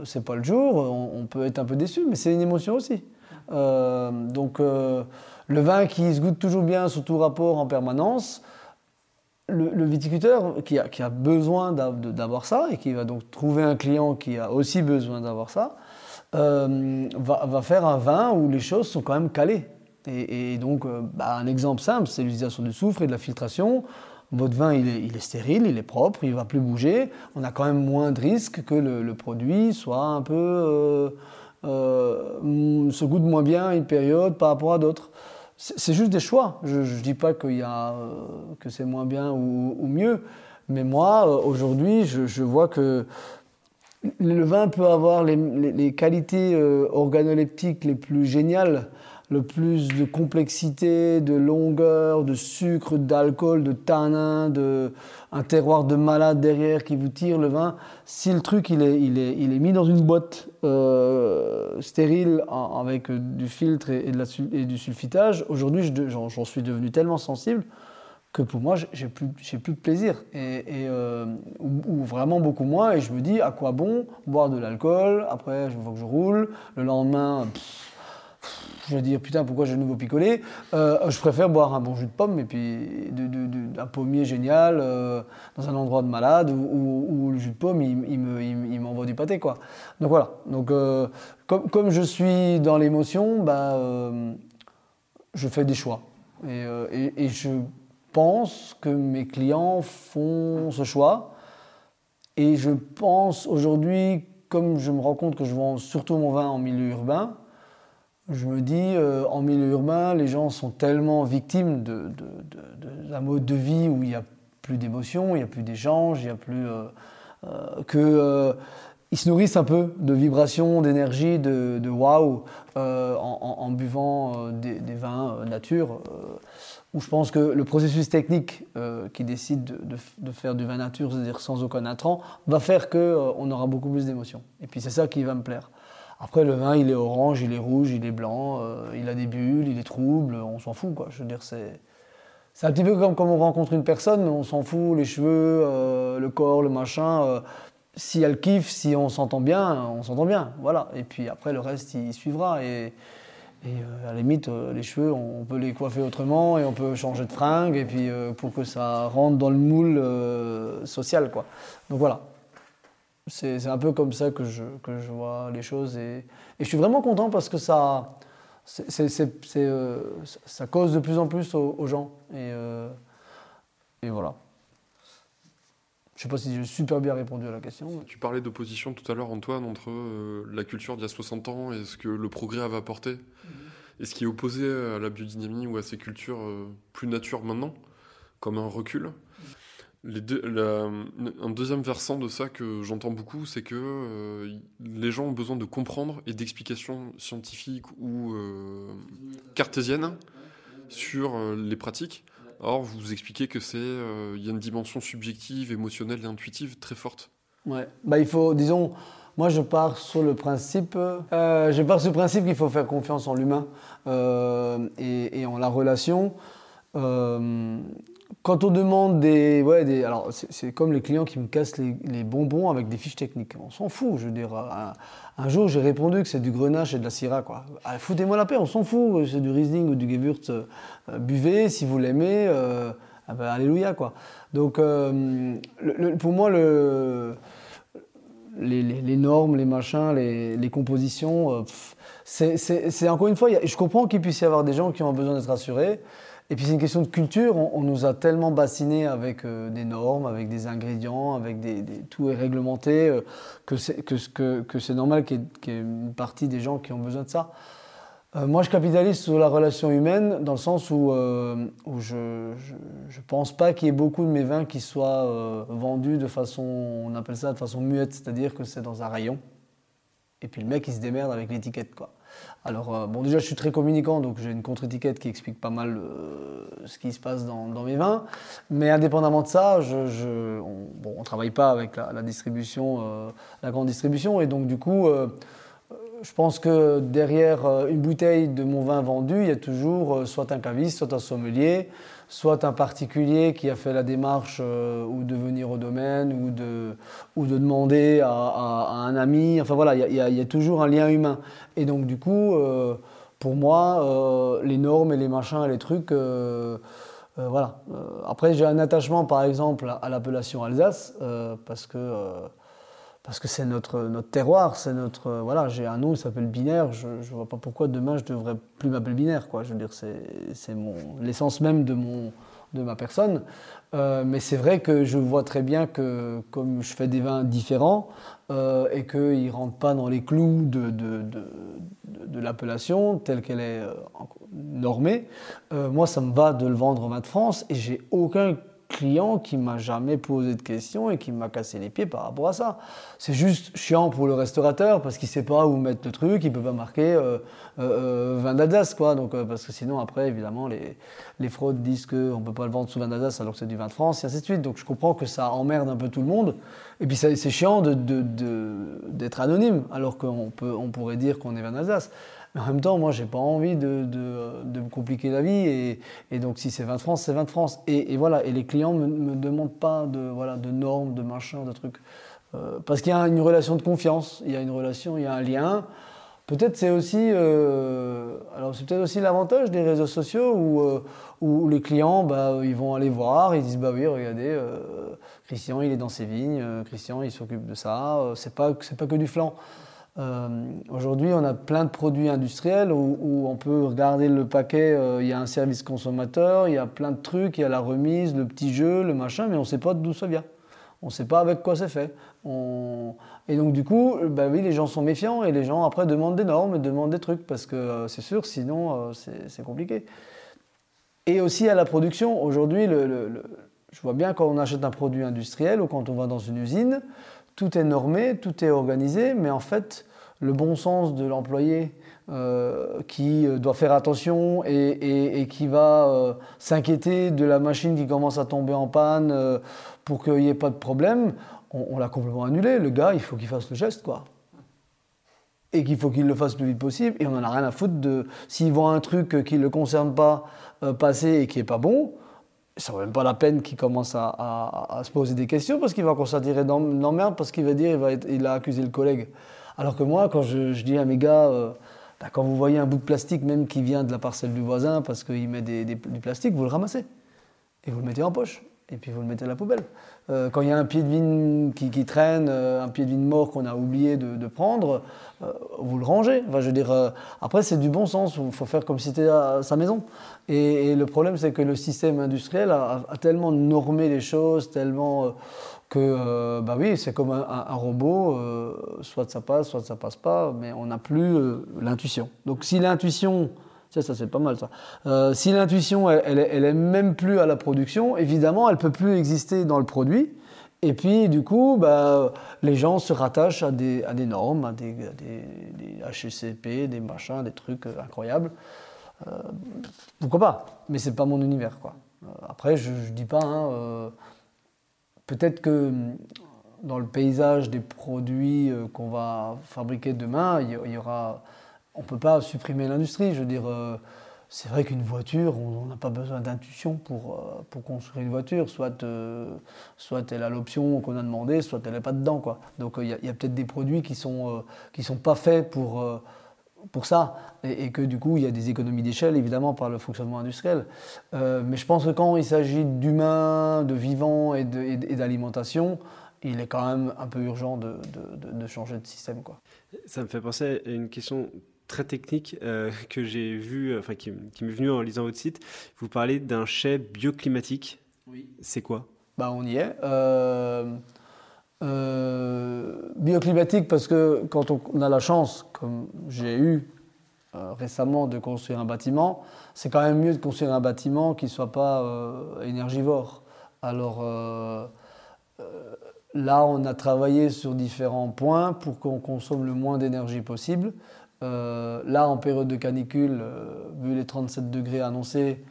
c'est pas le jour, on, peut être un peu déçu, mais c'est une émotion aussi. donc, le vin qui se goûte toujours bien sous tout rapport en permanence, le, viticulteur qui a, besoin d'avoir ça et qui va donc trouver un client qui a aussi besoin d'avoir ça, euh, va, faire un vin où les choses sont quand même calées. Et, donc, euh, bah, un exemple simple, c'est l'utilisation du soufre et de la filtration. Votre vin, il est, stérile, il est propre, il ne va plus bouger. On a quand même moins de risques que le, produit soit un peu. Euh, se goûte moins bien une période par rapport à d'autres. C'est juste des choix. Je ne dis pas y a, que c'est moins bien ou, mieux. Mais moi, aujourd'hui, je, vois que le vin peut avoir les, qualités euh, organoleptiques les plus géniales le plus de complexité, de longueur, de sucre, d'alcool, de tanin, de un terroir de malade derrière qui vous tire le vin. Si le truc il est, il est, il est mis dans une boîte euh, stérile avec du filtre et, de la, et du sulfitage, aujourd'hui j'en suis devenu tellement sensible que pour moi j'ai plus, plus de plaisir. Et, euh, ou, vraiment beaucoup moins. Et je me dis à quoi bon boire de l'alcool? Après je vois que je roule. Le lendemain je vais dire putain pourquoi j'ai de nouveau picolé euh, je préfère boire un bon jus de pomme et puis un pommier génial euh, dans un endroit de malade où, le jus de pomme il, il m'envoie du pâté quoi. Donc voilà. Donc euh, comme, je suis dans l'émotion bah, je fais des choix. Et, je pense que mes clients font ce choix. Et je pense aujourd'hui comme je me rends compte que je vends surtout mon vin en milieu urbain je me dis, euh, en milieu urbain, les gens sont tellement victimes d'un mode de vie où il n'y a plus d'émotions, il n'y a plus d'échanges, il n'y a plus. Euh, euh, que. ils se nourrissent un peu de vibrations, d'énergie, de, de waouh en, buvant des, vins nature. où je pense que le processus technique qui décide de, de, faire du vin nature, c'est-à-dire sans aucun intrant, va faire qu'on aura beaucoup plus d'émotions. Et puis c'est ça qui va me plaire. Après, le vin, il est orange, il est rouge, il est blanc, euh, il a des bulles, il est trouble, on s'en fout, quoi. Je veux dire, c'est. C'est un petit peu comme quand on rencontre une personne, on s'en fout, les cheveux, euh, le corps, le machin. Euh, si elle kiffe, si on s'entend bien, on s'entend bien. Voilà. Et puis après, le reste, il suivra. Et, et à la limite, les cheveux, on peut les coiffer autrement et on peut changer de fringue et puis pour que ça rentre dans le moule social, quoi. Donc voilà. C'est un peu comme ça que je, que je vois les choses. Et, et, je suis vraiment content parce que ça, euh, ça cause de plus en plus aux, gens. Et, euh, et voilà. Je ne sais pas si j'ai super bien répondu à la question. Tu parlais d'opposition tout à l'heure, Antoine, entre euh, la culture d'il y a 60 ans et ce que le progrès avait apporté. Mhm. Et ce qui est opposé à la biodynamie ou à ces cultures plus nature maintenant, comme un recul un deuxième versant de ça que j'entends beaucoup, c'est que euh, les gens ont besoin de comprendre et d'explications scientifiques ou euh, cartésiennes sur euh, les pratiques. Or, vous expliquez que c'est, il y a une dimension subjective, émotionnelle et intuitive très forte. Ouais, bah il faut, disons, moi je pars sur le principe, je pars sur le principe qu'il faut faire confiance en l'humain et, et, en la relation quand on demande des. Ouais, alors, c'est comme les clients qui me cassent les, bonbons avec des fiches techniques. On s'en fout. Je veux dire, un, jour, j'ai répondu que c'est du grenache et de la syrah. Quoi. Ah, foutez-moi la paix, on s'en fout. C'est du Riesling ou du Gewürz. Euh, buvez, si vous l'aimez. Euh, ah ben, alléluia, quoi. Donc, euh, pour moi, le, les, normes, les machins, les, compositions, c'est encore une fois, je comprends qu'il puisse y avoir des gens qui ont besoin d'être rassurés. Et puis c'est une question de culture. On, nous a tellement bassinés avec euh, des normes, avec des ingrédients, avec des, tout est réglementé, euh, que c'est que, que, normal qu'il y, ait une partie des gens qui ont besoin de ça. Euh, moi, je capitalise sur la relation humaine dans le sens où, où je ne pense pas qu'il y ait beaucoup de mes vins qui soient vendus de façon, on appelle ça de façon muette, c'est-à-dire que c'est dans un rayon. Et puis le mec, il se démerde avec l'étiquette, quoi. Alors, euh, bon, déjà, je suis très communicant, donc j'ai une contre-étiquette qui explique pas mal euh, ce qui se passe dans, mes vins. Mais indépendamment de ça, on ne travaille pas avec la, distribution, euh, la grande distribution. Et donc, du coup, je pense que derrière une bouteille de mon vin vendu, il y a toujours soit un caviste, soit un sommelier, soit un particulier qui a fait la démarche euh, ou de venir au domaine ou de, ou de demander à, un ami. Enfin voilà, il y, a toujours un lien humain. Et donc du coup, euh, pour moi, euh, les normes et les machins et les trucs, voilà. après, j'ai un attachement par exemple à l'appellation Alsace parce que parce que c'est notre, notre terroir, c'est notre voilà, j'ai un nom, il s'appelle Binaire, je ne vois pas pourquoi demain je devrais plus m'appeler Binaire quoi. Je veux dire c'est l'essence même de mon de ma personne. Euh, mais c'est vrai que je vois très bien que comme je fais des vins différents euh, et qu'ils ne rentrent pas dans les clous de, de, de, l'appellation telle qu'elle est euh, normée, moi ça me va de le vendre en vin de France et j'ai aucun client qui m'a jamais posé de questions et qui m'a cassé les pieds par rapport à ça. C'est juste chiant pour le restaurateur parce qu'il sait pas où mettre le truc, il peut pas marquer euh, euh, vin d'Alsace, quoi. Donc, euh, parce que sinon, après, évidemment, les, les fraudes disent qu'on peut pas le vendre sous vin d'Alsace alors que c'est du vin de France, et ainsi de suite. Donc, je comprends que ça emmerde un peu tout le monde. Et puis, c'est chiant d'être de, de- d'être anonyme alors qu'on peut, on pourrait dire qu'on est vin d'Alsace. En même temps, moi, j'ai pas envie de, me compliquer la vie. Et, donc, si c'est 20 de France, c'est 20 de France. Et, et voilà. Et les clients me, me demandent pas de, normes, de machins, de trucs. Euh, parce qu'il y a une relation de confiance. Il y a une relation, il y a un lien. Peut-être c'est aussi, euh, alors c'est peut-être aussi l'avantage des réseaux sociaux où, euh, les clients, bah, ils vont aller voir, ils disent bah oui, regardez, Christian, il est dans ses vignes, Christian, il s'occupe de ça. c'est pas, c'est pas que du flanc. Euh, Aujourd'hui, on a plein de produits industriels où, on peut regarder le paquet, euh, il y a un service consommateur, il y a plein de trucs, il y a la remise, le petit jeu, le machin, mais on ne sait pas d'où ça vient. On ne sait pas avec quoi c'est fait. Et donc, du coup, bah oui, les gens sont méfiants et les gens après demandent des normes demandent des trucs parce que euh, c'est sûr, sinon c'est compliqué. Et aussi à la production. Aujourd'hui, je vois bien quand on achète un produit industriel ou quand on va dans une usine, tout est normé, tout est organisé, mais en fait, le bon sens de l'employé euh, qui euh, doit faire attention et, qui va euh, s'inquiéter de la machine qui commence à tomber en panne pour qu'il n'y ait pas de problème, on, l'a complètement annulé. Le gars, il faut qu'il fasse le geste, quoi. Et qu'il faut qu'il le fasse le plus vite possible. Et on n'en a rien à foutre de. S'il voit un truc qui ne le concerne pas passer et qui n'est pas bon, ça vaut même pas la peine qu'il commence à, se poser des questions parce qu'il va constater d'emmerde parce qu'il va dire il, va il a accusé le collègue. Alors que moi, quand je, dis à mes gars, euh, bah, quand vous voyez un bout de plastique même qui vient de la parcelle du voisin parce qu'il met du plastique, vous le ramassez et vous le mettez en poche et puis vous le mettez à la poubelle. Euh, quand il y a un pied de vigne qui, traîne, euh, un pied de vigne mort qu'on a oublié de, prendre, euh, vous le rangez. Enfin, je veux dire, après, c'est du bon sens. Il faut faire comme si c'était sa maison. Et, le problème, c'est que le système industriel a, tellement normé les choses, tellement que, bah oui, c'est comme un, un- robot. soit ça passe, soit ça passe pas, mais on n'a plus l'intuition. Donc, si l'intuition ça, ça c'est pas mal ça. Euh, si l'intuition, elle, elle, est- même plus à la production, évidemment, elle peut plus exister dans le produit. Et puis, du coup, bah, les gens se rattachent à des, à des normes, à des, à des- des HCCP, des machins, des trucs euh, incroyables. Euh, pourquoi pas? Mais c'est pas mon univers, quoi. Après, je, je dis pas. hein, Peut-être que hum, dans le paysage des produits qu'on va fabriquer demain, il y aura. On ne peut pas supprimer l'industrie. Je veux dire, euh, c'est vrai qu'une voiture, on n'a pas besoin d'intuition pour, euh, pour construire une voiture. Soit, euh, soit elle a l'option qu'on a demandé, soit elle n'est pas dedans. Quoi. Donc il y a, peut-être des produits qui ne sont, sont pas faits pour, pour ça. Et, que du coup, il y a des économies d'échelle, évidemment, par le fonctionnement industriel. Mais je pense que quand il s'agit d'humains, de vivants et d'alimentation, il est quand même un peu urgent de- de- de changer de système. Quoi. Ça me fait penser à une question très technique euh, que j'ai vue, enfin qui, qui m'est venue en lisant votre site. Vous parlez d'un chai bioclimatique. Oui. C'est quoi? Bah, on y est. Euh, euh, bioclimatique parce que quand on, on a la chance, comme j'ai eu euh, récemment, de construire un bâtiment, c'est quand même mieux de construire un bâtiment qui ne soit pas euh, énergivore. Alors euh, euh, là, on a travaillé sur différents points pour qu'on consomme le moins d'énergie possible. Euh, là, en période de canicule, euh, vu les 37 degrés annoncés,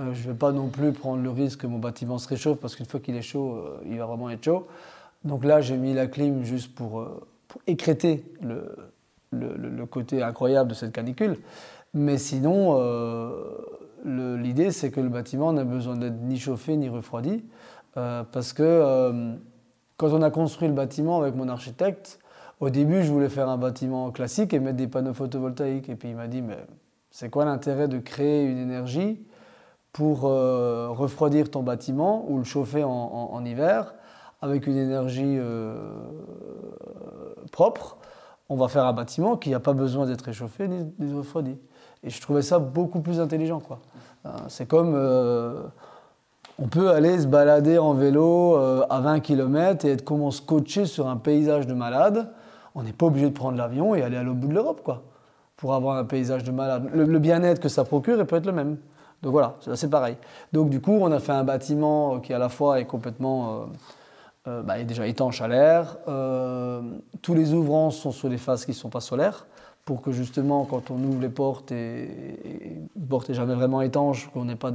euh, je ne vais pas non plus prendre le risque que mon bâtiment se réchauffe parce qu'une fois qu'il est chaud, il va vraiment être chaud. Donc là, j'ai mis la clim juste pour, pour écréter le, côté incroyable de cette canicule. Mais sinon, l'idée, c'est que le bâtiment n'a besoin d'être ni chauffé ni refroidi. parce que quand on a construit le bâtiment avec mon architecte, au début, je voulais faire un bâtiment classique et mettre des panneaux photovoltaïques. Et puis il m'a dit, mais c'est quoi l'intérêt de créer une énergie pour euh, refroidir ton bâtiment ou le chauffer en, hiver avec une énergie euh, propre? On va faire un bâtiment qui n'a pas besoin d'être réchauffé ni, ni refroidi. Et je trouvais ça beaucoup plus intelligent. Euh, c'est comme... on peut aller se balader en vélo à 20 km et être comment scotché sur un paysage de malade. On n'est pas obligé de prendre l'avion et aller à l'autre bout de l'Europe, quoi, pour avoir un paysage de malade. Le, bien-être que ça procure, il peut être le même. Donc voilà, c'est pareil. Donc du coup, on a fait un bâtiment qui à la fois est complètement euh, bah, est déjà étanche à l'air. tous les ouvrants sont sur des faces qui ne sont pas solaires pour que justement, quand on ouvre les portes, et, et, jamais vraiment étanche, qu'on n'ait pas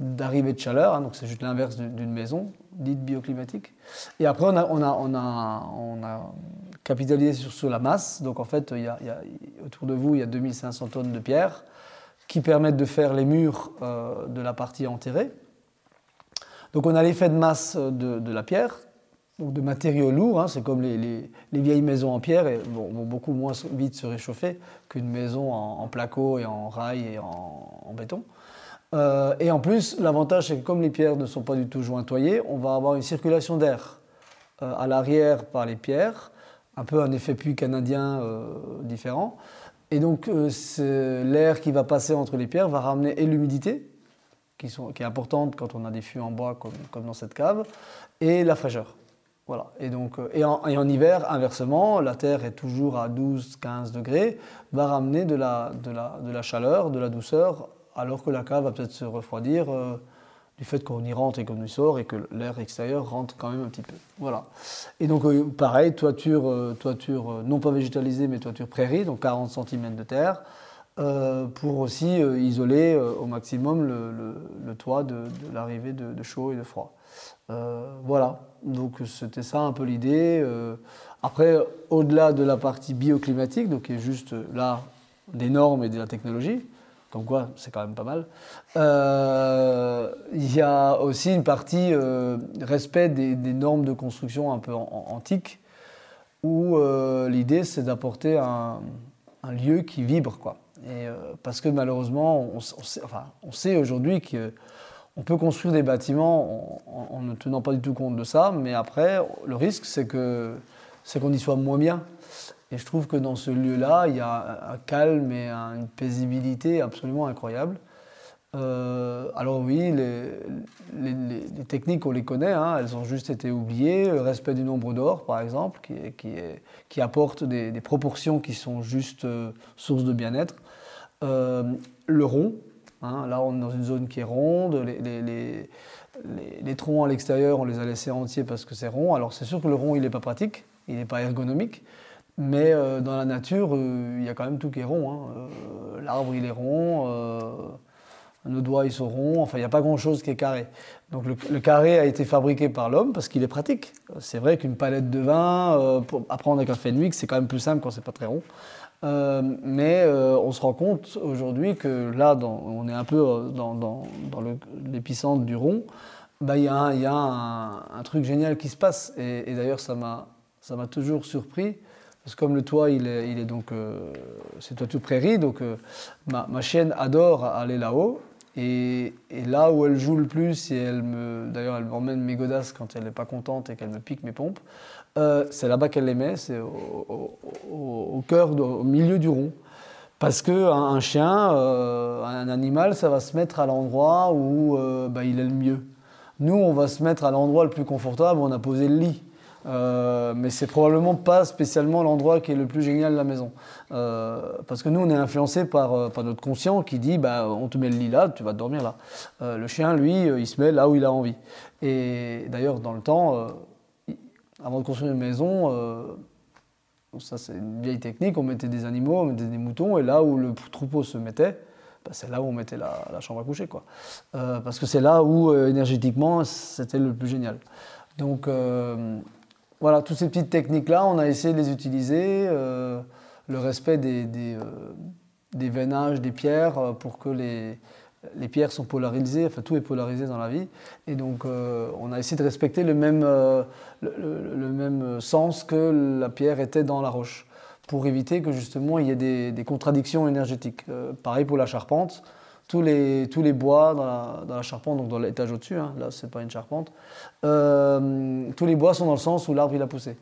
d'arrivée de, chaleur. Hein, donc c'est juste l'inverse d'une maison dite bioclimatique. Et après, on a, on a, on a, on a capitalisé sur, la masse. Donc en fait, il y a, il y a, autour de vous, il y a 2500 tonnes de pierre qui permettent de faire les murs euh, de la partie enterrée. Donc on a l'effet de masse de, la pierre donc de matériaux lourds. Hein, c'est comme les, vieilles maisons en pierre et vont, beaucoup moins vite se réchauffer qu'une maison en, placo et en rail et en, béton. Euh, et en plus, l'avantage, c'est que comme les pierres ne sont pas du tout jointoyées, on va avoir une circulation d'air euh, à l'arrière par les pierres, un peu un effet puits canadien euh, différent. Et donc, l'air qui va passer entre les pierres va ramener et l'humidité, qui, est importante quand on a des fûts en bois comme, dans cette cave, et la fraîcheur. Voilà. Et, donc, et en, hiver, inversement, la Terre est toujours à 12-15 degrés, va ramener de la, chaleur, de la douceur, alors que la cave va peut-être se refroidir euh, du fait qu'on y rentre et qu'on y sort et que l'air extérieur rentre quand même un petit peu. Voilà. Et donc, euh, pareil, toiture, toiture non pas végétalisée, mais toiture prairie, donc 40 cm de terre. pour aussi isoler au maximum le, toit de, l'arrivée de, de, chaud et de froid. voilà, donc c'était ça un peu l'idée. Euh, après, au-delà de la partie bioclimatique, donc qui est juste là des normes et de la technologie, comme quoi c'est quand même pas mal, euh, il y a aussi une partie euh, respect des, normes de construction un peu antiques, où l'idée c'est d'apporter un, lieu qui vibre. Quoi. Et, parce que malheureusement, on, sait, aujourd'hui que on peut construire des bâtiments en, ne tenant pas du tout compte de ça, mais après, le risque, c'est c'est qu'on y soit moins bien. Et je trouve que dans ce lieu-là, il y a un calme et une paisibilité absolument incroyable. Euh, alors oui, les, techniques, on les connaît, hein, elles ont juste été oubliées. Le respect du nombre d'or, par exemple, qui, apporte des, proportions qui sont juste euh, source de bien-être. Euh, le rond, Hein, là, on est dans une zone qui est ronde. Les, troncs à l'extérieur, on les a laissés entiers parce que c'est rond. Alors, c'est sûr que le rond, il n'est pas pratique, il n'est pas ergonomique. Mais euh, dans la nature, euh, il y a quand même tout qui est rond. Hein. Euh, l'arbre, il est rond. nos doigts, ils sont ronds. Enfin, il n'y a pas grand-chose qui est carré. Donc, le, carré a été fabriqué par l'homme parce qu'il est pratique. C'est vrai qu'une palette de vin, pour apprendre avec un Fenwick, c'est quand même plus simple quand c'est pas très rond. Mais on se rend compte aujourd'hui que là, on est un peu euh, dans, dans, l'épicentre du rond. Bah, il y a, un, truc génial qui se passe. Et, d'ailleurs, ça m'a toujours surpris. Que comme le toit, il est, donc. c'est toiture prairie, donc ma, ma, chienne adore aller là-haut. Et, là où elle joue le plus, et elle me, d'ailleurs, elle m'emmène mes godasses quand elle n'est pas contente et qu'elle me pique mes pompes, euh, c'est là-bas qu'elle les met, c'est au, cœur, au milieu du rond. Parce qu'un un chien, euh, un animal, ça va se mettre à l'endroit où euh, bah, il est le mieux. Nous, on va se mettre à l'endroit le plus confortable où on a posé le lit. Euh, mais c'est probablement pas spécialement l'endroit qui est le plus génial de la maison. Euh, parce que nous, on est influencé par, euh, par, notre conscient qui dit bah, on te met le lit là, tu vas dormir là. le chien, lui, il se met là où il a envie. Et d'ailleurs, dans le temps, avant de construire une maison, ça c'est une vieille technique, on mettait des animaux, on mettait des moutons, et là où le troupeau se mettait, bah, c'est là où on mettait la, la, chambre à coucher. Quoi. parce que c'est là où, énergétiquement, c'était le plus génial. Donc, voilà, toutes ces petites techniques-là, on a essayé de les utiliser. Euh, le respect des, des, euh, veinages, des pierres, euh, pour que les, les, pierres sont polarisées, enfin tout est polarisé dans la vie. Et donc on a essayé de respecter le même, le, même sens que la pierre était dans la roche, pour éviter que justement il y ait des, des contradictions énergétiques. pareil pour la charpente tous les, tous les bois dans la, dans la charpente, donc dans l'étage au-dessus, hein, là c'est pas une charpente, euh, tous les bois sont dans le sens où l'arbre il a poussé.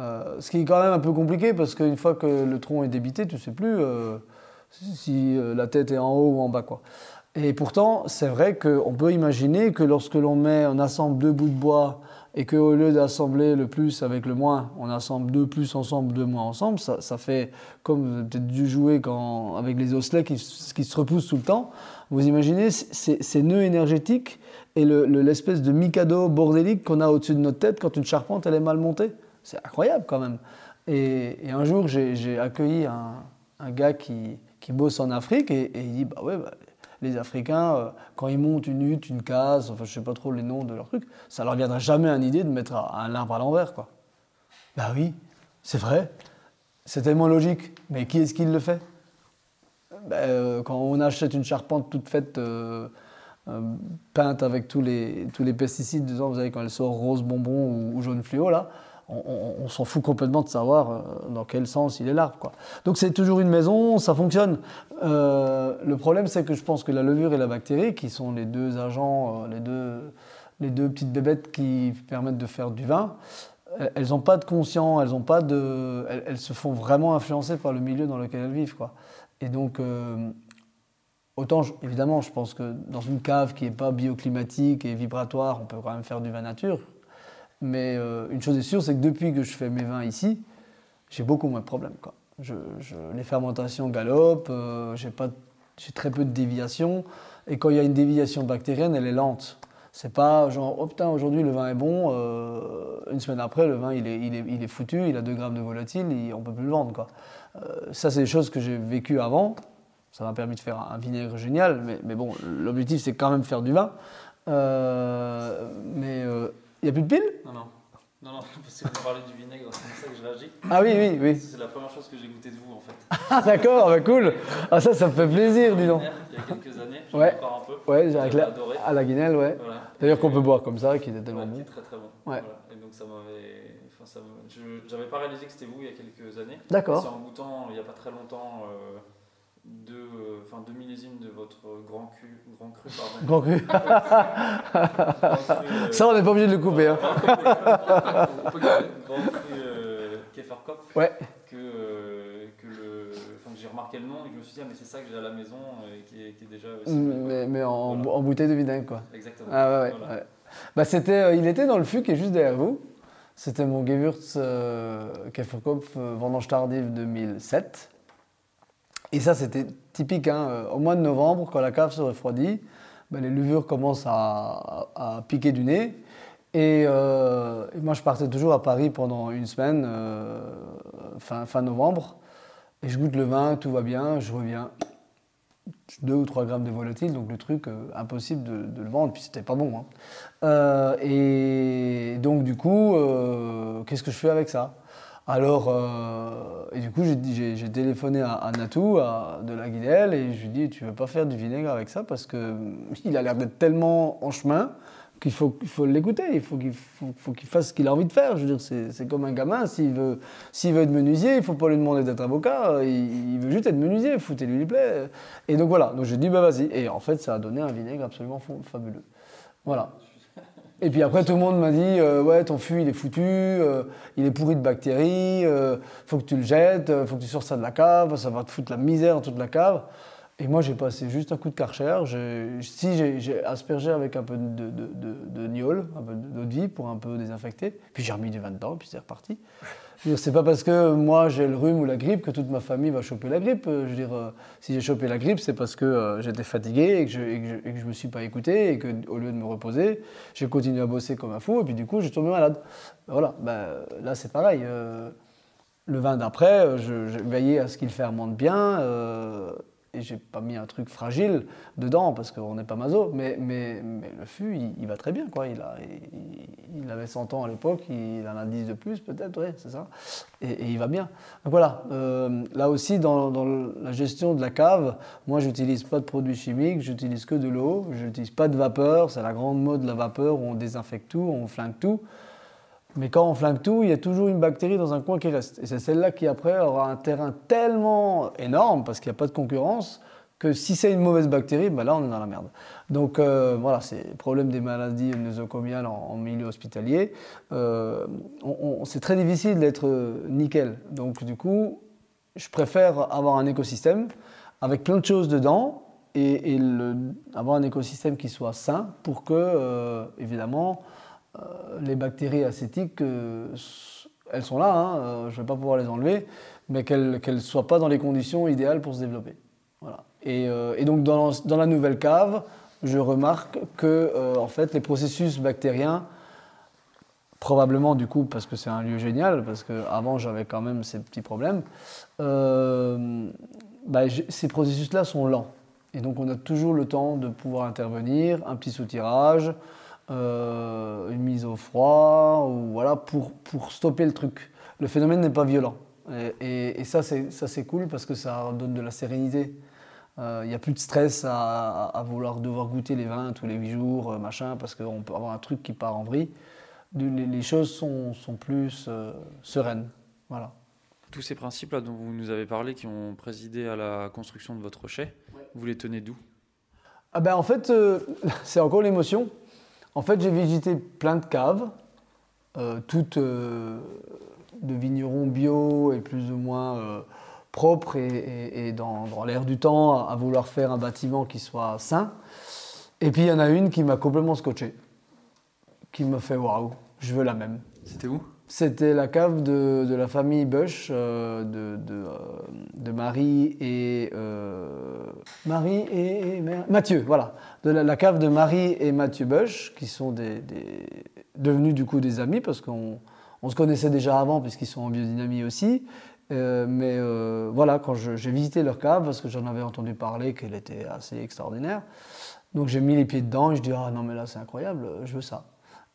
Euh, ce qui est quand même un peu compliqué parce qu'une fois que le tronc est débité, tu ne sais plus euh, si la tête est en haut ou en bas. Quoi. Et pourtant, c'est vrai qu'on peut imaginer que lorsque l'on met, on assemble deux bouts de bois et qu'au lieu d'assembler le plus avec le moins, on assemble deux plus ensemble, deux moins ensemble, ça, fait comme peut-être dû jouer quand, avec les osselets qui, se repoussent tout le temps. Vous imaginez ces, nœuds énergétiques et le- le- l'espèce de mikado bordélique qu'on a au-dessus de notre tête quand une charpente elle est mal montée. C'est incroyable quand même. Et, un jour, j'ai accueilli un, un gars qui, qui bosse en Afrique et, et il dit Bah ouais, bah, les Africains, euh, quand ils montent une hutte, une case, enfin je sais pas trop les noms de leurs trucs, ça leur viendrait jamais à l'idée de mettre un arbre à l'envers, quoi. Bah oui, c'est vrai. C'est tellement logique. Mais qui est-ce qui le fait? Ben, euh, Quand on achète une charpente toute faite, euh, peinte avec tous les, tous les pesticides, disons, vous savez, quand elle sort rose bonbon ou, ou jaune fluo, là, on, s'en fout complètement de savoir euh, dans quel sens il est quoi. Donc c'est toujours une maison, ça fonctionne. Euh, le problème, c'est que je pense que la levure et la bactérie, qui sont les deux agents, euh, les, deux, petites bébêtes qui permettent de faire du vin, elles- n'ont pas de conscient, elles, pas de, elles, se font vraiment influencer par le milieu dans lequel elles vivent. Quoi. Et donc, autant, évidemment, je pense que dans une cave qui n'est pas bioclimatique et vibratoire, on peut quand même faire du vin nature. Mais euh, une chose est sûre, c'est que depuis que je fais mes vins ici, j'ai beaucoup moins de problèmes. Les fermentations galopent, euh, j'ai très peu de déviations. Et quand il y a une déviation bactérienne, elle est lente. C'est pas genre, oh putain, aujourd'hui le vin est bon, euh, une semaine après, le vin il est, il est, il est foutu, il a 2 grammes de volatile, il- on peut plus le vendre. Ça, c'est des choses que j'ai vécues avant. Ça m'a permis de faire un vinaigre génial, mais, mais bon, l'objectif c'est quand même faire du vin. Mais il n'y a plus de piles Non, non. Non, non, parce que vous parlez du vinaigre, c'est pour ça que je réagis. Ah oui, oui, oui. C'est la première chose que j'ai goûté de vous en fait. Ah d'accord, bah cool. Ah ça, ça me fait plaisir, dis donc. Il y a quelques années, j'en Ouais. encore un peu. Ouais, avec la, adoré. à la guinelle, ouais. Voilà. D'ailleurs qu'on peut boire comme ça, qui était tellement Ouais, qui bon. est très très bon. Ouais. Voilà. Et donc ça m'avait. Enfin, ça J'avais pas réalisé que c'était vous il y a quelques années. D'accord. C'est en goûtant il n'y a pas très longtemps euh, deux, euh, enfin, deux millésimes de votre grand cru, grand cru pardon. Grand cru. Euh, Ça, on n'est pas obligé de le couper. Hein. Grand cru euh, Käferkopf. Ouais. Que, euh, que, le, enfin, j'ai remarqué le nom et que je me suis dit, ah, mais c'est ça que j'ai à la maison et qui est, qui est déjà aussi. quoi. Mais, mais en, Voilà. en bouteille de vinaigre, quoi. Exactement. Ah ouais, ouais. Voilà. ouais. Bah, c'était, euh, il était dans le fût qui est juste derrière vous. C'était mon Gewürz euh, Käferkopf euh, vendange tardive 2007. Et ça, c'était typique. hein, euh, Au mois de novembre, quand la cave se refroidit, bah, les levures commencent à, piquer du nez. Et, euh, et moi, je partais toujours à Paris pendant une semaine, euh, fin, fin novembre. Et je goûte le vin, tout va bien, je reviens. 2 ou 3 grammes de volatile, donc le truc impossible de, le vendre, puis c'était pas bon. hein. Et donc du coup, qu'est-ce que je fais avec ça? Alors, euh, et du coup, j'ai téléphoné à, Natou à- de la Guinelle et je lui ai dit, tu veux pas faire du vinaigre avec ça? Parce que euh, il a l'air d'être tellement en chemin qu'il faut, faut l'écouter, il faut qu'il faut, qu'il fasse ce qu'il a envie de faire. Je veux dire, c'est comme un gamin, s'il veut, veut être menuisier, il faut pas lui demander d'être avocat, il, veut juste être menuisier, foutez-lui les. Et donc voilà, donc j'ai dit, bah vas-y. Et en fait, ça a donné un vinaigre absolument fa- fabuleux. Voilà. Et puis après, tout le monde m'a dit euh, Ouais, ton fût, il est foutu, euh, il est pourri de bactéries, euh, faut que tu le jettes, euh, faut que tu sors ça de la cave, ça va te foutre la misère dans toute la cave. Et moi, j'ai passé juste un coup de karcher. Si j'ai- aspergé avec un peu de, de, gnôle, un peu d'eau de vie pour un peu désinfecter, puis j'ai remis du vin dedans, puis c'est reparti. C'est pas parce que moi j'ai le rhume ou la grippe que toute ma famille va choper la grippe. Euh, Je veux dire, euh, si j'ai chopé la grippe, c'est parce que euh, j'étais fatigué et que, je, et, me suis pas écouté et que au lieu de me reposer, j'ai continué à bosser comme un fou et puis du coup j'ai tombé malade. Voilà, ben, là c'est pareil. le vin d'après, je, je à ce qu'il fermente bien et j'ai pas mis un truc fragile dedans parce qu'on n'est pas maso. Mais, mais, mais le fût, il, va très bien. Quoi. Il, a, il, avait 100 ans à l'époque, il en a 10 de plus peut-être, ouais, c'est ça. Et, il va bien. Donc voilà, euh, là aussi dans, la gestion de la cave, moi j'utilise pas de produits chimiques, j'utilise que de l'eau, je n'utilise pas de vapeur, c'est la grande mode de la vapeur où on désinfecte tout, on flingue tout. Mais quand on flingue tout, il y a toujours une bactérie dans un coin qui reste. Et c'est celle-là qui après aura un terrain tellement énorme, parce qu'il n'y a pas de concurrence, que si c'est une mauvaise bactérie, ben là on est dans la merde. Donc euh, voilà, c'est le problème des maladies nosocomiales en, milieu hospitalier. Euh, c'est très difficile d'être euh, nickel. Donc du coup, je préfère avoir un écosystème avec plein de choses dedans et, avoir un écosystème qui soit sain pour que, évidemment, les bactéries acétiques, euh, elles sont là, hein, euh, je ne vais pas pouvoir les enlever, mais qu'elles ne soient pas dans les conditions idéales pour se développer. Voilà. Et, euh, donc dans, la nouvelle cave, je remarque que euh, en fait les processus bactériens, probablement du coup parce que c'est un lieu génial, parce qu'avant j'avais quand même ces petits problèmes, euh, bah, ces processus-là sont lents. Et donc on a toujours le temps de pouvoir intervenir, un petit soutirage, euh, une mise au froid, ou voilà, pour, pour stopper le truc. Le phénomène n'est pas violent. Et, et- et ça, c'est ça, c'est cool parce que ça donne de la sérénité. Il n'y a plus de stress à, à- à vouloir devoir goûter les vins tous les huit jours, euh, machin, parce qu'on peut avoir un truc qui part en vrille. De- Les, les choses sont, sont plus euh, sereines. Voilà. Tous ces principes-là dont vous nous avez parlé, qui ont présidé à la construction de votre chai, vous les tenez d'où? Ah ben en fait, euh, c'est encore l'émotion. En fait, j'ai visité plein de caves, euh, toutes euh, de vignerons bio et plus ou moins euh, propres et, dans, l'air du temps, à, à vouloir faire un bâtiment qui soit sain. Et puis il y en a une qui m'a complètement scotché, qui m'a fait waouh, je veux la même. C'était où? C'était la cave de, de la famille Bush, euh, de, euh, de Marie et. euh, Marie et. Mathieu, voilà. De la, cave de Marie et Mathieu Bush, qui sont devenus du coup des amis, parce qu'on on se connaissait déjà avant, puisqu'ils sont en biodynamie aussi. Mais voilà, quand j'ai visité leur cave, parce que j'en avais entendu parler qu'elle était assez extraordinaire, donc j'ai mis les pieds dedans et je dis Ah non, mais là c'est incroyable, je veux ça.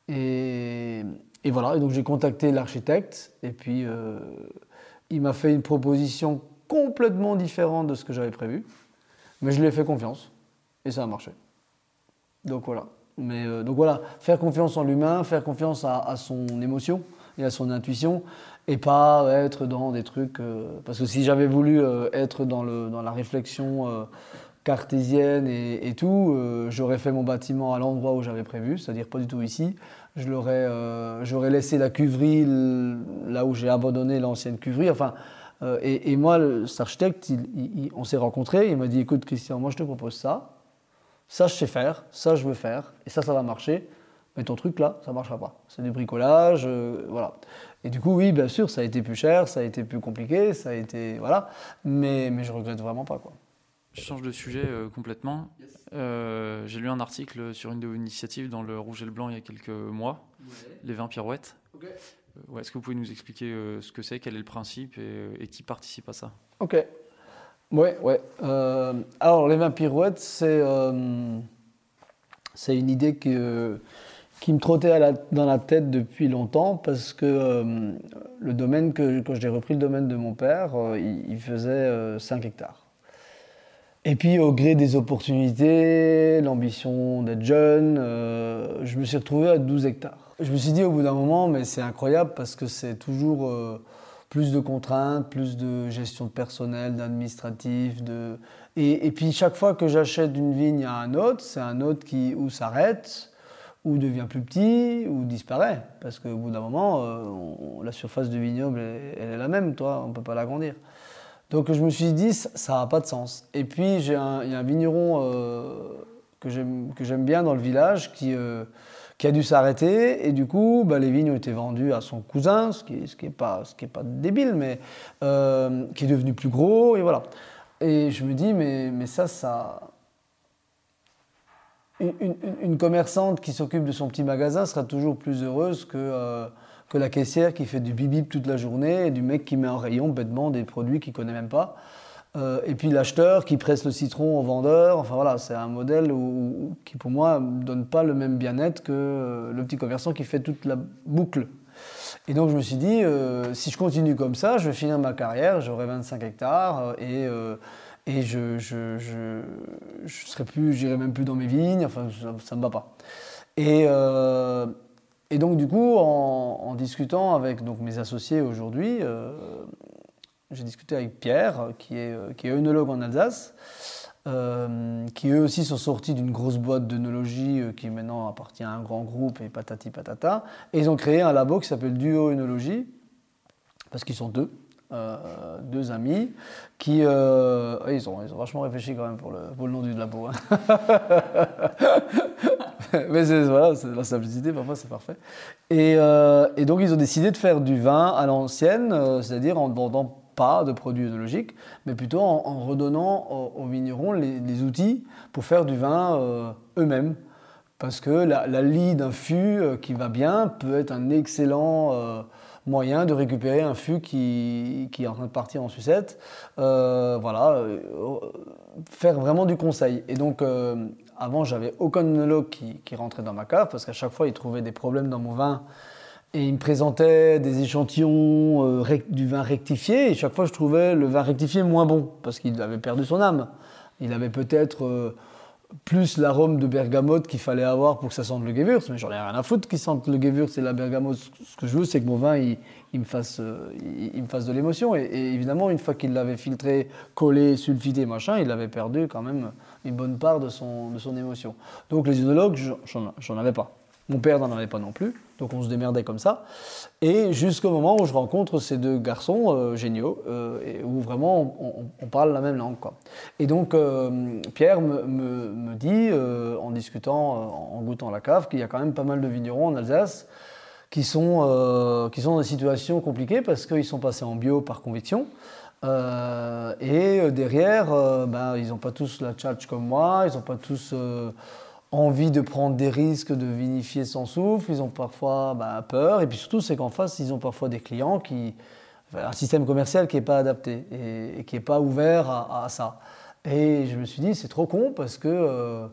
Et, et voilà, et donc j'ai contacté l'architecte et puis euh, il m'a fait une proposition complètement différente de ce que j'avais prévu, mais je lui ai fait confiance et ça a marché. Donc voilà. Mais euh, donc voilà, faire confiance en l'humain, faire confiance à, son émotion et à son intuition, et pas être dans des trucs. euh, parce que si j'avais voulu être dans, le, dans la réflexion cartésienne et, tout, j'aurais fait mon bâtiment à l'endroit où j'avais prévu, c'est-à-dire pas du tout ici. Je l'aurais, euh, j'aurais laissé la cuverie là où j'ai abandonné l'ancienne cuverie. Enfin, euh, et, moi, le- cet architecte, on s'est rencontrés. Il m'a dit "Écoute, Christian, moi je te propose ça. Ça, je sais faire. Ça, je veux faire. Et ça, ça va marcher. Mais ton truc là, ça marchera pas. C'est du bricolage, euh, voilà. Et du coup, oui, bien sûr, ça a été plus cher, ça a été plus compliqué, ça a été voilà. Mais mais je regrette vraiment pas quoi. Je change de sujet euh, complètement. Euh, J'ai lu un article sur une de vos initiatives dans le Rouge et le Blanc il y a quelques mois, les 20 pirouettes. Euh, ouais, Est-ce que vous pouvez nous expliquer euh, ce que c'est, quel est le principe et, et qui participe à ça? Ok. Ouais, ouais. Euh, alors, les 20 pirouettes, c'est euh, c'est une idée que, qui me trottait à la- dans la tête depuis longtemps parce que euh, le domaine, que, quand j'ai repris le domaine de mon père, euh, il, il faisait euh, 5 hectares. Et puis, au gré des opportunités, l'ambition d'être jeune, euh, je me suis retrouvé à 12 hectares. Je me suis dit au bout d'un moment, mais c'est incroyable parce que c'est toujours euh, plus de contraintes, plus de gestion de personnel, d'administratif. De... Et, et puis, chaque fois que j'achète une vigne à un autre, c'est un autre qui ou s'arrête, ou devient plus petit, ou disparaît. Parce qu'au bout d'un moment, euh, la surface du vignoble, elle, elle est la même, toi, on ne peut pas l'agrandir. Donc je me suis dit, ça n'a pas de sens. Et puis il y a un vigneron euh, que j'aime bien dans le village qui, euh, a dû s'arrêter. Et du coup, bah, les vignes ont été vendues à son cousin, ce qui n'est pas, débile, mais euh, qui est devenu plus gros. Et voilà. Et je me dis, mais, mais ça, ça. Une, commerçante qui s'occupe de son petit magasin sera toujours plus heureuse que, que la caissière qui fait du bibip toute la journée et du mec qui met en rayon bêtement des produits qu'il connaît même pas. Euh, et puis l'acheteur qui presse le citron au vendeur. Enfin voilà, c'est un modèle qui pour moi ne donne pas le même bien-être que euh, le petit commerçant qui fait toute la boucle. Et donc je me suis dit, euh, si je continue comme ça, je vais finir ma carrière, j'aurai 25 hectares et, et je je, je, plus, j'irai même plus dans mes vignes, enfin ça ne me va pas. Et, et donc du coup, en, discutant avec donc, mes associés aujourd'hui, euh, j'ai discuté avec Pierre, qui est, euh, qui est œnologue en Alsace, euh, qui eux aussi sont sortis d'une grosse boîte d'œnologie qui maintenant appartient à un grand groupe et patati patata. Et ils ont créé un labo qui s'appelle Duo œnologie, parce qu'ils sont deux, deux amis, qui... ouais, ils, ont, ils ont vachement réfléchi quand même pour le, pour le nom du labo. hein. Mais voilà, la simplicité, parfois c'est parfait. Et, euh, et donc ils ont décidé de faire du vin à l'ancienne, euh, c'est-à-dire en vendant pas de produits œnologiques, mais plutôt en, redonnant aux, vignerons les, outils pour faire du vin euh, eux-mêmes. Parce que la, la lie d'un fût qui va bien peut être un excellent moyen de récupérer un fût qui, est en train de partir en sucette. voilà, faire vraiment du conseil. Et donc, avant, j'avais aucun œnologue qui, rentrait dans ma cave parce qu'à chaque fois, il trouvait des problèmes dans mon vin et il me présentait des échantillons euh, du vin rectifié, et chaque fois je trouvais le vin rectifié moins bon, parce qu'il avait perdu son âme. Il avait peut-être euh, plus l'arôme de bergamote qu'il fallait avoir pour que ça sente le Gewürz, mais j'en ai rien à foutre qu'il sente le Gewürz et la bergamote. Ce que je veux, c'est que mon vin, il, me, fasse, euh, me fasse de l'émotion. Et, évidemment, une fois qu'il l'avait filtré, collé, sulfité, machin, il avait perdu quand même une bonne part de son, de son émotion. Donc les œnologues, j'en avais pas. Mon père n'en avait pas non plus, donc on se démerdait comme ça. Et jusqu'au moment où je rencontre ces deux garçons euh, géniaux, euh, où vraiment on, parle la même langue. Et donc euh, Pierre me, dit, en discutant, en goûtant la cave, qu'il y a quand même pas mal de vignerons en Alsace qui sont, qui sont dans des situations compliquées parce qu'ils sont passés en bio par conviction. Et derrière, ben, ils n'ont pas tous la tchatch comme moi, ils n'ont pas tous envie de prendre des risques, de vinifier sans souffle, ils ont parfois bah, peur, et puis surtout c'est qu'en face, ils ont parfois des clients qui... un système commercial qui n'est pas adapté et, qui n'est pas ouvert à, ça. Et je me suis dit, c'est trop con parce que... Euh,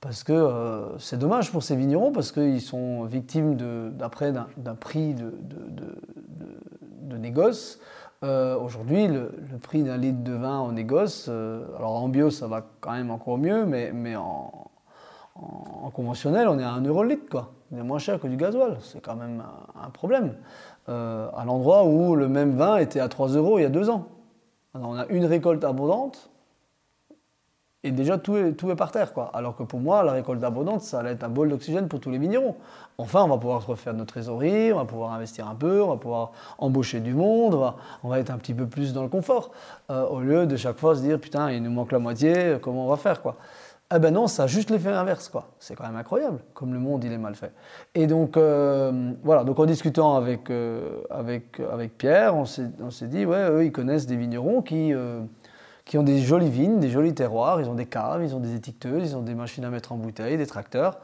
parce que euh, c'est dommage pour ces vignerons, parce qu'ils sont victimes d'après d'un prix de, de, négoce. Euh, aujourd'hui, le, prix d'un litre de vin en négoce, alors en bio ça va quand même encore mieux, mais, en, en, conventionnel, on est à 1 euro le litre, quoi. Il est moins cher que du gasoil. C'est quand même un, problème. Euh, à l'endroit où le même vin était à 3 euros il y a deux ans. on a une récolte abondante et déjà tout est, tout est par terre. Quoi. Alors que pour moi, la récolte abondante, ça allait être un bol d'oxygène pour tous les vignerons. Enfin, on va pouvoir refaire notre trésorerie, on va pouvoir investir un peu, on va pouvoir embaucher du monde, on va, être un petit peu plus dans le confort. Euh, au lieu de chaque fois se dire, putain, il nous manque la moitié, comment on va faire quoi. Ah ben non, ça a juste l'effet inverse, quoi. C'est quand même incroyable, comme le monde il est mal fait. Et donc euh, voilà, donc en discutant avec euh, avec avec Pierre, on s'est dit ouais, eux ils connaissent des vignerons qui qui ont des jolies vignes, des jolis terroirs, ils ont des caves, ils ont des étiqueteuses, ils ont des machines à mettre en bouteille, des tracteurs.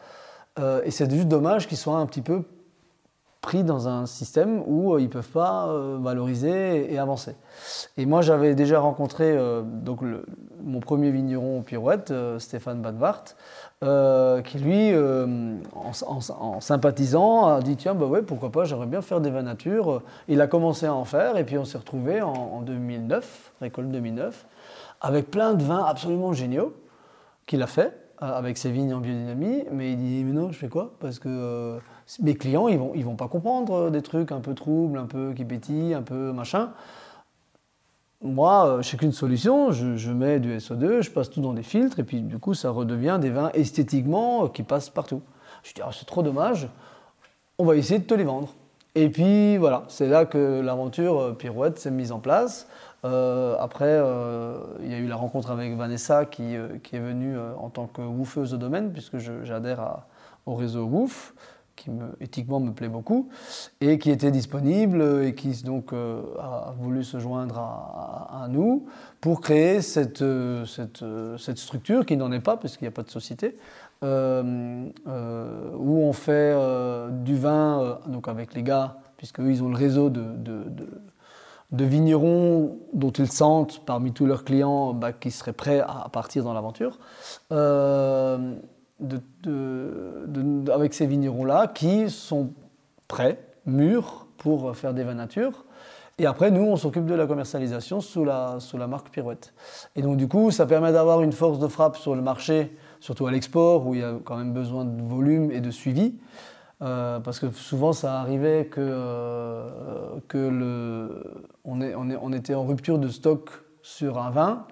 et c'est juste dommage qu'ils soient un petit peu pris dans un système où euh, ils ne peuvent pas euh, valoriser et, avancer. Et moi, j'avais déjà rencontré euh, donc mon premier vigneron pirouette, Stéphane Badvart, qui lui, en, sympathisant, a dit tiens, bah ouais, pourquoi pas, j'aimerais bien faire des vins nature. Il a commencé à en faire et puis on s'est retrouvé en, en 2009, récolte 2009, avec plein de vins absolument géniaux qu'il a fait avec ses vignes en biodynamie. Mais il dit mais non, je fais quoi? Parce que mes clients, ils vont, ils vont pas comprendre euh, des trucs un peu troubles, un peu qui pétillent, un peu machin. Moi, euh, je qu'une solution, je, mets du SO2, je passe tout dans des filtres, et puis du coup, ça redevient des vins esthétiquement euh, qui passent partout. Je dis, ah, c'est trop dommage, on va essayer de te les vendre. Et puis voilà, c'est là que l'aventure Pirouette s'est mise en place. Après, il y a eu la rencontre avec Vanessa qui, qui est venue en tant que woofeuse au domaine, puisque j'adhère au réseau Woof qui me, éthiquement me plaît beaucoup, et qui était disponible et qui donc euh, a voulu se joindre à, nous pour créer cette, structure qui n'en est pas, puisqu'il n'y a pas de société, euh, euh, où on fait du vin donc avec les gars, puisque ils ont le réseau de, de, de, vignerons dont ils sentent parmi tous leurs clients bah, qui seraient prêts à partir dans l'aventure de, avec ces vignerons-là qui sont prêts, mûrs, pour faire des vins nature. Et après, nous, on s'occupe de la commercialisation sous la, sous la marque Pirouette. Et donc, du coup, ça permet d'avoir une force de frappe sur le marché, surtout à l'export, où il y a quand même besoin de volume et de suivi. Euh, parce que souvent, ça arrivait que, euh, que le, on, est, on, est, on était en rupture de stock sur un vin.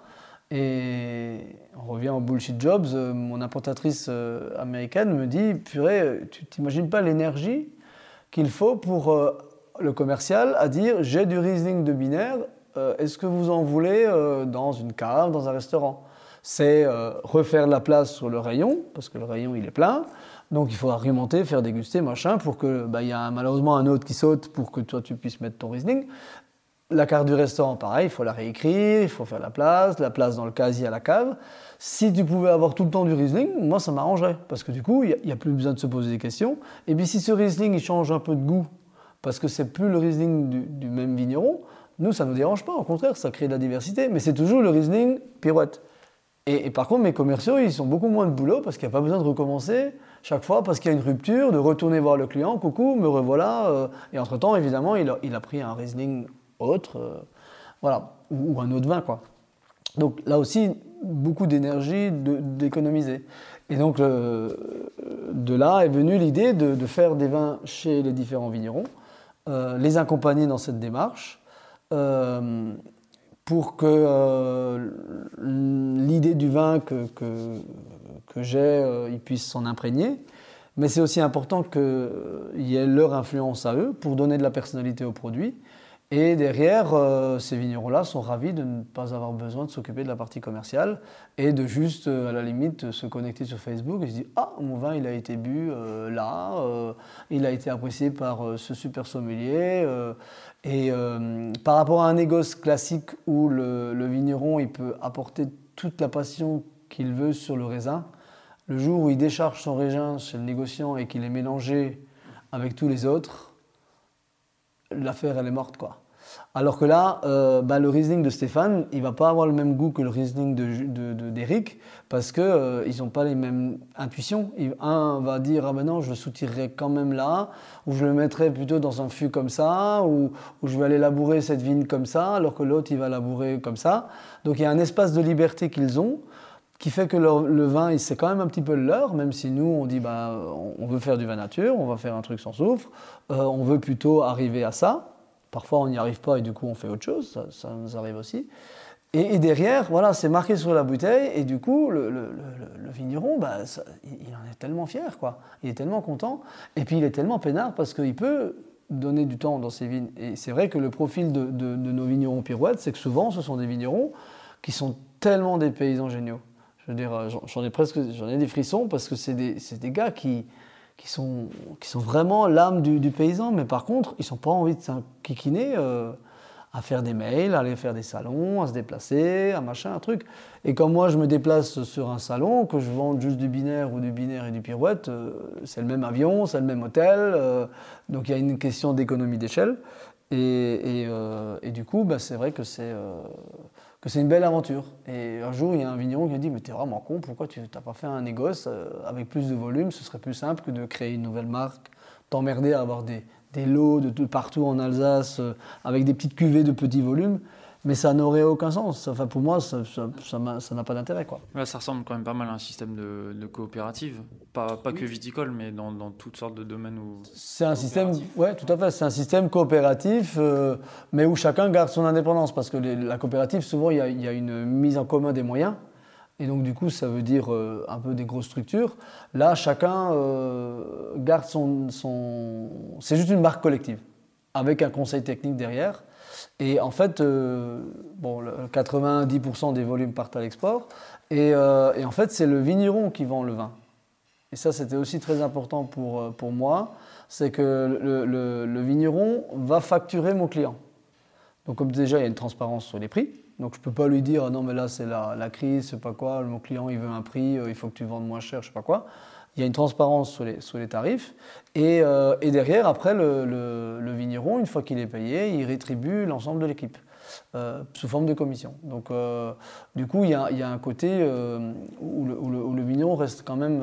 Et on revient au bullshit jobs. Euh, mon importatrice américaine me dit Purée, tu t'imagines pas l'énergie qu'il faut pour le commercial à dire J'ai du Riesling de binaire, est-ce que vous en voulez dans une cave, dans un restaurant? C'est refaire la place sur le rayon, parce que le rayon il est plein. Donc il faut argumenter, faire déguster, machin, pour que bah, il y a malheureusement un autre qui saute pour que toi tu puisses mettre ton Riesling. La carte du restaurant, pareil, il faut la réécrire, il faut faire la place, la place dans le casier à la cave. Si tu pouvais avoir tout le temps du Riesling, moi ça m'arrangerait, parce que du coup, il n'y a, plus besoin de se poser des questions. Et puis si ce Riesling, il change un peu de goût, parce que c'est plus le Riesling du, même vigneron, nous, ça ne nous dérange pas, au contraire, ça crée de la diversité, mais c'est toujours le Riesling pirouette. Et, par contre, mes commerciaux, ils sont beaucoup moins de boulot, parce qu'il n'y a pas besoin de recommencer chaque fois, parce qu'il y a une rupture, de retourner voir le client, coucou, me revoilà. Euh, et entre-temps, évidemment, il a, pris un Riesling autre, euh, voilà, ou, un autre vin, quoi. Donc là aussi, beaucoup d'énergie d'économiser. Et donc de là est venue l'idée de, faire des vins chez les différents vignerons, euh, les accompagner dans cette démarche, euh, pour que l'idée du vin que, que j'ai, ils puissent s'en imprégner. Mais c'est aussi important qu'il y ait leur influence à eux pour donner de la personnalité au produit et derrière, euh, ces vignerons-là sont ravis de ne pas avoir besoin de s'occuper de la partie commerciale et de juste, euh, à la limite, se connecter sur Facebook et se dire Ah, mon vin, il a été bu euh, là, il a été apprécié par ce super sommelier. et par rapport à un négoce classique où le, le, vigneron il peut apporter toute la passion qu'il veut sur le raisin, le jour où il décharge son raisin chez le négociant et qu'il est mélangé avec tous les autres, l'affaire elle est morte quoi. Alors que là, euh, bah, le Riesling de Stéphane, il va pas avoir le même goût que le Riesling d'Eric de, parce qu'ils euh, ils n'ont pas les mêmes intuitions. Un va dire ah ben non, je le soutirerai quand même là, ou je le mettrai plutôt dans un fût comme ça, ou, je vais aller labourer cette vigne comme ça, alors que l'autre il va labourer comme ça. Donc il y a un espace de liberté qu'ils ont qui fait que le, vin, c'est quand même un petit peu leur, même si nous, on dit, bah, on veut faire du vin nature, on va faire un truc sans soufre, euh, on veut plutôt arriver à ça. Parfois, on n'y arrive pas et du coup, on fait autre chose, ça, nous arrive aussi. Et, derrière, voilà, c'est marqué sur la bouteille, et du coup, le, vigneron, bah, il, en est tellement fier, quoi. Il est tellement content, et puis il est tellement peinard parce qu'il peut donner du temps dans ses vignes. Et c'est vrai que le profil de, de nos vignerons pirouettes, c'est que souvent, ce sont des vignerons qui sont tellement des paysans géniaux. Je euh, j'en ai presque j'en ai des frissons parce que c'est des, des, gars qui, qui, sont, qui sont vraiment l'âme du, paysan, mais par contre, ils n'ont pas envie de s'enquiquiner euh, à faire des mails, à aller faire des salons, à se déplacer, à machin, un truc. Et quand moi je me déplace sur un salon, que je vends juste du binaire ou du binaire et du pirouette, euh, c'est le même avion, c'est le même hôtel, donc il y a une question d'économie d'échelle. Et, du coup, bah, c'est vrai que c'est c'est une belle aventure. Et un jour, il y a un vigneron qui a dit Mais t'es vraiment con, pourquoi tu n'as pas fait un négoce euh, avec plus de volume Ce serait plus simple que de créer une nouvelle marque, t'emmerder à avoir des, des lots de, partout en Alsace euh, avec des petites cuvées de petits volumes mais ça n'aurait aucun sens. Enfin, pour moi, ça n'a pas d'intérêt. Quoi. ça ressemble quand même pas mal à un système de, coopérative, pas, pas que viticole, mais dans, dans, toutes sortes de domaines où. C'est un système, ouais, tout à fait. C'est un système coopératif, euh, mais où chacun garde son indépendance, parce que la coopérative, souvent, il y, a, une mise en commun des moyens. Et donc, du coup, ça veut dire euh, un peu des grosses structures. Là, chacun euh, garde son. son... C'est juste une marque collective, avec un conseil technique derrière. Et en fait, euh, bon, 90% des volumes partent à l'export. Euh, et, en fait, c'est le vigneron qui vend le vin. Et ça, c'était aussi très important pour, euh, pour moi. C'est que le, vigneron va facturer mon client. Donc, comme déjà, il y a une transparence sur les prix. Donc, je ne peux pas lui dire, ah non, mais là, c'est la, la crise, c'est pas quoi, mon client, il veut un prix, il faut que tu vendes moins cher, je sais pas quoi il y a une transparence sur les, sur les tarifs. Et, euh, derrière, après, le, le, vigneron, une fois qu'il est payé, il rétribue l'ensemble de l'équipe euh, sous forme de commission. Donc, euh, du coup, il y, a, un côté où le, le, vigneron reste quand même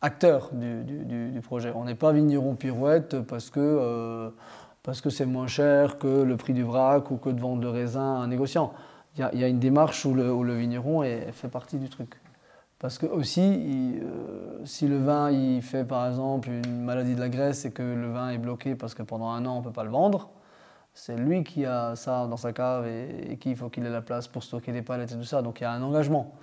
acteur du, projet. On n'est pas vigneron pirouette parce que parce c'est moins cher que le prix du vrac ou que de vendre de raisin à un négociant. Il y, a, une démarche où le, où le vigneron est, fait partie du truc. Parce que aussi, euh, si le vin il fait par exemple une maladie de la graisse et que le vin est bloqué parce que pendant un an on ne peut pas le vendre, c'est lui qui a ça dans sa cave et, qu'il faut qu'il ait la place pour stocker des palettes et tout ça. Donc il y a un engagement.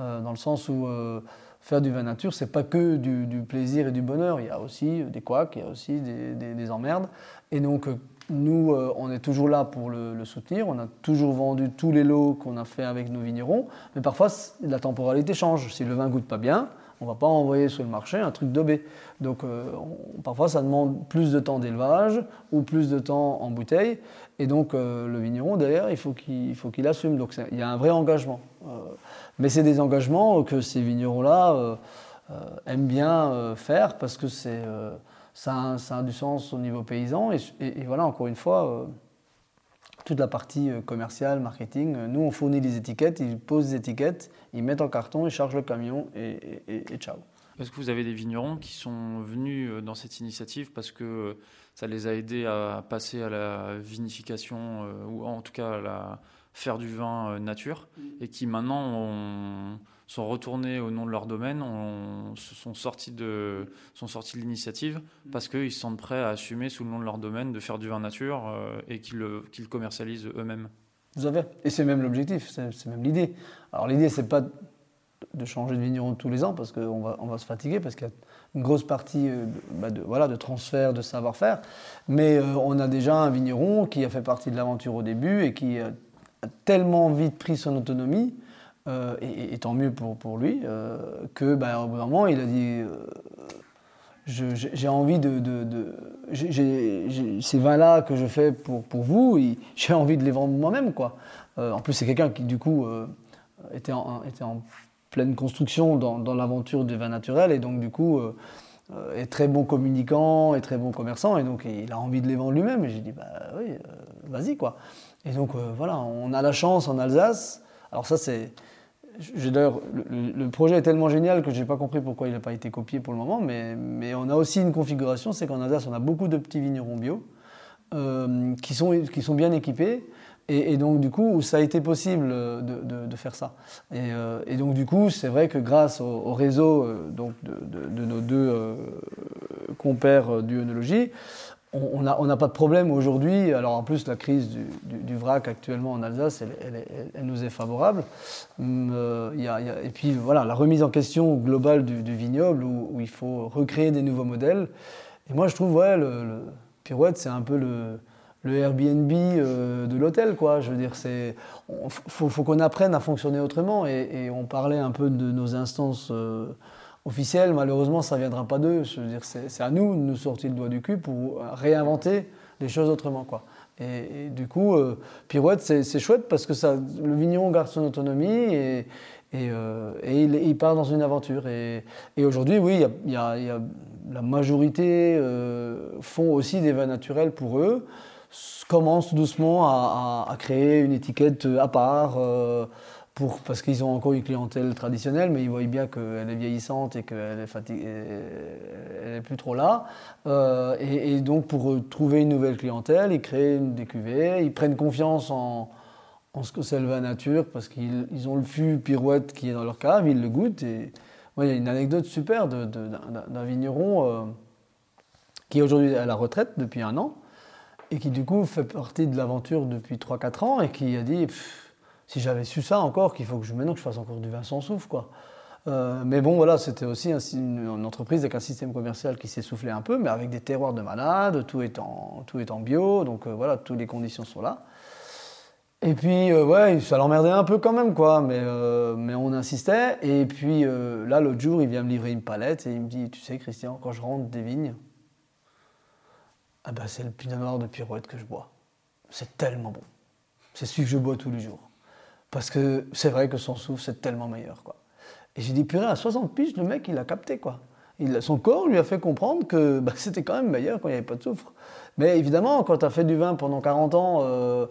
Euh, dans le sens où euh, faire du vin nature, c'est pas que du, plaisir et du bonheur. Il y a aussi des couacs, il y a aussi des, des emmerdes. Et donc nous, euh, on est toujours là pour le, soutenir. On a toujours vendu tous les lots qu'on a fait avec nos vignerons. Mais parfois, la temporalité change. Si le vin goûte pas bien, On va pas envoyer sur le marché un truc d'OB. Donc parfois ça demande plus de temps d'élevage ou plus de temps en bouteille. Et donc le vigneron derrière, il faut qu'il faut qu'il assume. Donc il y a un vrai engagement. mais c'est des engagements que ces vignerons-là aiment bien faire parce que c'est ça, a du sens au niveau paysan. Et, voilà, encore une fois, euh, toute la partie euh, commerciale, marketing, euh, nous on fournit les étiquettes, ils posent les étiquettes, ils mettent en carton, ils chargent le camion et, et ciao. Est-ce que vous avez des vignerons qui sont venus dans cette initiative parce que ça les a aidés à passer à la vinification ou en tout cas à la faire du vin nature mm. et qui maintenant ont sont retournés au nom de leur domaine, on, sont sortis de, sont sortis de l'initiative mm. parce qu'ils se sentent prêts à assumer sous le nom de leur domaine de faire du vin nature euh, et qu'ils le, commercialisent eux-mêmes. Vous avez, et c'est même l'objectif, c'est même l'idée. Alors l'idée, c'est pas de changer de vigneron tous les ans parce qu'on va, on va se fatiguer parce qu'il y a une grosse partie euh, bah, de, voilà, de transfert, de savoir-faire. Mais euh, on a déjà un vigneron qui a fait partie de l'aventure au début et qui a tellement vite pris son autonomie euh, et, tant mieux pour, pour lui, euh, que bah, au bout d'un moment, il a dit euh, j'ai envie de. ces vins-là que je fais pour, pour vous, j'ai envie de les vendre moi-même. quoi. en plus, c'est quelqu'un qui, du coup, était, en, était en pleine construction dans, dans l'aventure du vin naturel et donc, du coup, est très bon communicant, est très bon commerçant et donc il a envie de les vendre lui-même. Et j'ai dit bah oui, vas-y quoi. Et donc voilà, on a la chance en Alsace. Alors ça, c'est D'ailleurs, le, projet est tellement génial que je n'ai pas compris pourquoi il n'a pas été copié pour le moment, mais, mais on a aussi une configuration, c'est qu'en Alsace, on a beaucoup de petits vignerons bio euh, qui, sont, qui sont bien équipés, et, donc du coup, ça a été possible de, faire ça. Et, euh, et, donc du coup, c'est vrai que grâce au, réseau euh, donc de, nos deux compères d'UNologie, on n'a pas de problème aujourd'hui. Alors en plus, la crise du, vrac actuellement en Alsace, elle, nous est favorable. Hum, euh, et puis voilà, la remise en question globale du, vignoble où, il faut recréer des nouveaux modèles. Et moi, je trouve, ouais, le, Pirouette, c'est un peu le, Airbnb euh, de l'hôtel, quoi. Je veux dire, c'est, faut, faut qu'on apprenne à fonctionner autrement. Et, on parlait un peu de nos instances. Euh, officiel, malheureusement, ça ne viendra pas d'eux. C'est à nous de nous sortir le doigt du cul pour réinventer les choses autrement. Quoi. Et, du coup, euh, Pirouette, c'est chouette parce que ça, le vigneron garde son autonomie et, euh, il, part dans une aventure. Et, aujourd'hui, oui, il y, a, la majorité euh, font aussi des vins naturels pour eux, commencent doucement à créer une étiquette à part parce qu'ils ont encore une clientèle traditionnelle, mais ils voient bien qu'elle est vieillissante et qu'elle est fatiguée, elle n'est plus trop là. Euh, et, donc pour trouver une nouvelle clientèle, ils créent des cuvées, ils prennent confiance en, ce que c'est le vin nature, parce qu'ils ont le fût pirouette qui est dans leur cave, ils le goûtent. Et il y a une anecdote super d'un vigneron euh, qui est aujourd'hui à la retraite depuis un an, et qui du coup fait partie de l'aventure depuis 3-4 ans, et qui a dit si j'avais su ça encore, qu'il faut que je, maintenant que je fasse encore du vin sans souffle, quoi. Euh, mais bon, voilà, c'était aussi une, entreprise avec un système commercial qui s'essoufflait un peu, mais avec des terroirs de malades, tout est en, tout bio, donc euh, voilà, toutes les conditions sont là. Et puis, euh, ouais, ça l'emmerdait un peu quand même, quoi, mais, mais on insistait. Et puis là, l'autre jour, il vient me livrer une palette et il me dit Tu sais, Christian, quand je rentre des vignes, ah ben, c'est le pinot noir de Pirouette que je bois. C'est tellement bon. C'est celui que je bois tous les jours. Parce que c'est vrai que son souffle, c'est tellement meilleur. Quoi. Et j'ai dit, purée, à 60 piges, le mec, il a capté. quoi. Son corps lui a fait comprendre que bah, c'était quand même meilleur quand il n'y avait pas de soufre. Mais évidemment, quand tu as fait du vin pendant 40 ans, euh,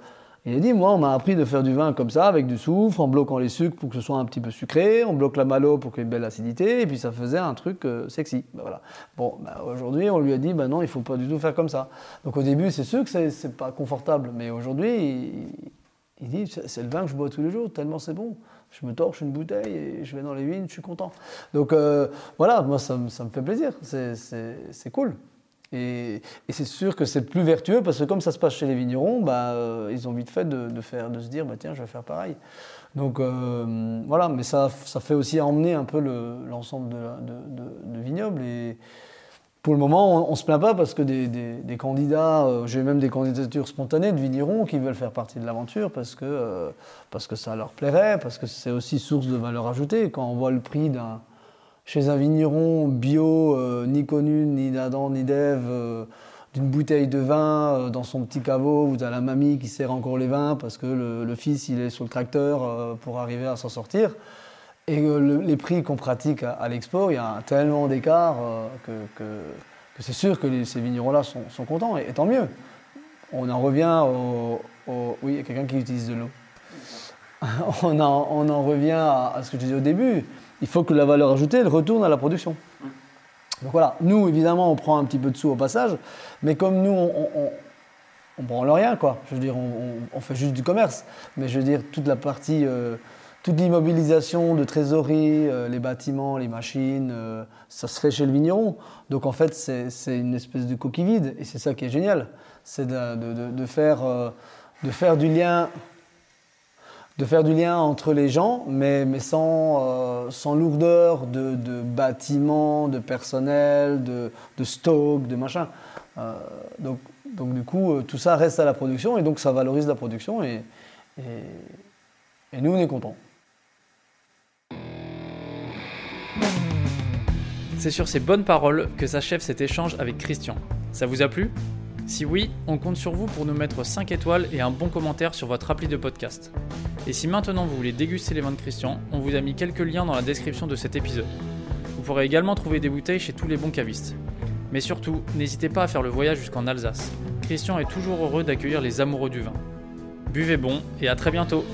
il a dit, moi, on m'a appris de faire du vin comme ça, avec du soufre, en bloquant les sucres pour que ce soit un petit peu sucré, on bloque la malo pour qu'il y ait une belle acidité, et puis ça faisait un truc euh, sexy. Bah, voilà. Bon, bah, aujourd'hui, on lui a dit, non, il ne faut pas du tout faire comme ça. Donc au début, c'est sûr que c'est pas confortable, mais aujourd'hui, il dit, c'est le vin que je bois tous les jours, tellement c'est bon. Je me torche une bouteille et je vais dans les vignes, je suis content. Donc euh, voilà, moi ça, me fait plaisir, c'est cool. Et, c'est sûr que c'est plus vertueux parce que comme ça se passe chez les vignerons, bah, euh, ils ont vite fait de, faire, de se dire, bah, tiens, je vais faire pareil. Donc euh, voilà, mais ça, ça fait aussi emmener un peu l'ensemble de, de, de, vignobles. Et, pour le moment, on ne se plaint pas parce que des, candidats, euh, j'ai même des candidatures spontanées de vignerons qui veulent faire partie de l'aventure parce, que euh, parce que ça leur plairait, parce que c'est aussi source de valeur ajoutée. Quand on voit le prix chez un vigneron bio, euh, ni connu, ni d'Adam, ni d'Ève, d'une bouteille de vin dans son petit caveau, où tu la mamie qui sert encore les vins parce que le, le fils il est sur le tracteur pour arriver à s'en sortir. Et euh, le- les prix qu'on pratique à, à l'expo, il y a tellement d'écart euh, que, c'est sûr que ces vignerons-là sont, contents, et, tant mieux. On en revient au... oui, il y a quelqu'un qui utilise de l'eau. on, en, revient à, ce que je disais au début. Il faut que la valeur ajoutée, elle retourne à la production. Donc voilà, nous, évidemment, on prend un petit peu de sous au passage, mais comme nous, on, on, on, rien, quoi. Je veux dire, on fait juste du commerce. Mais je veux dire, toute la partie, euh, toute l'immobilisation de trésorerie, euh, les bâtiments, les machines, euh, ça se fait chez le vigneron. Donc en fait, c'est une espèce de coquille vide. Et c'est ça qui est génial. C'est de, de- de- faire, euh, de faire du lien de faire du lien entre les gens, mais, mais sans, euh, sans lourdeur de, de bâtiments, de personnel, de, de stock, de machin. Euh, donc, donc du coup, euh, tout ça reste à la production et donc ça valorise la production et, et, et nous, on est contents. C'est sur ces bonnes paroles que s'achève cet échange avec Christian. Ça vous a plu? Si oui, on compte sur vous pour nous mettre 5 étoiles et un bon commentaire sur votre appli de podcast. Et si maintenant vous voulez déguster les vins de Christian, on vous a mis quelques liens dans la description de cet épisode. Vous pourrez également trouver des bouteilles chez tous les bons cavistes. Mais surtout, n'hésitez pas à faire le voyage jusqu'en Alsace. Christian est toujours heureux d'accueillir les amoureux du vin. Buvez bon et à très bientôt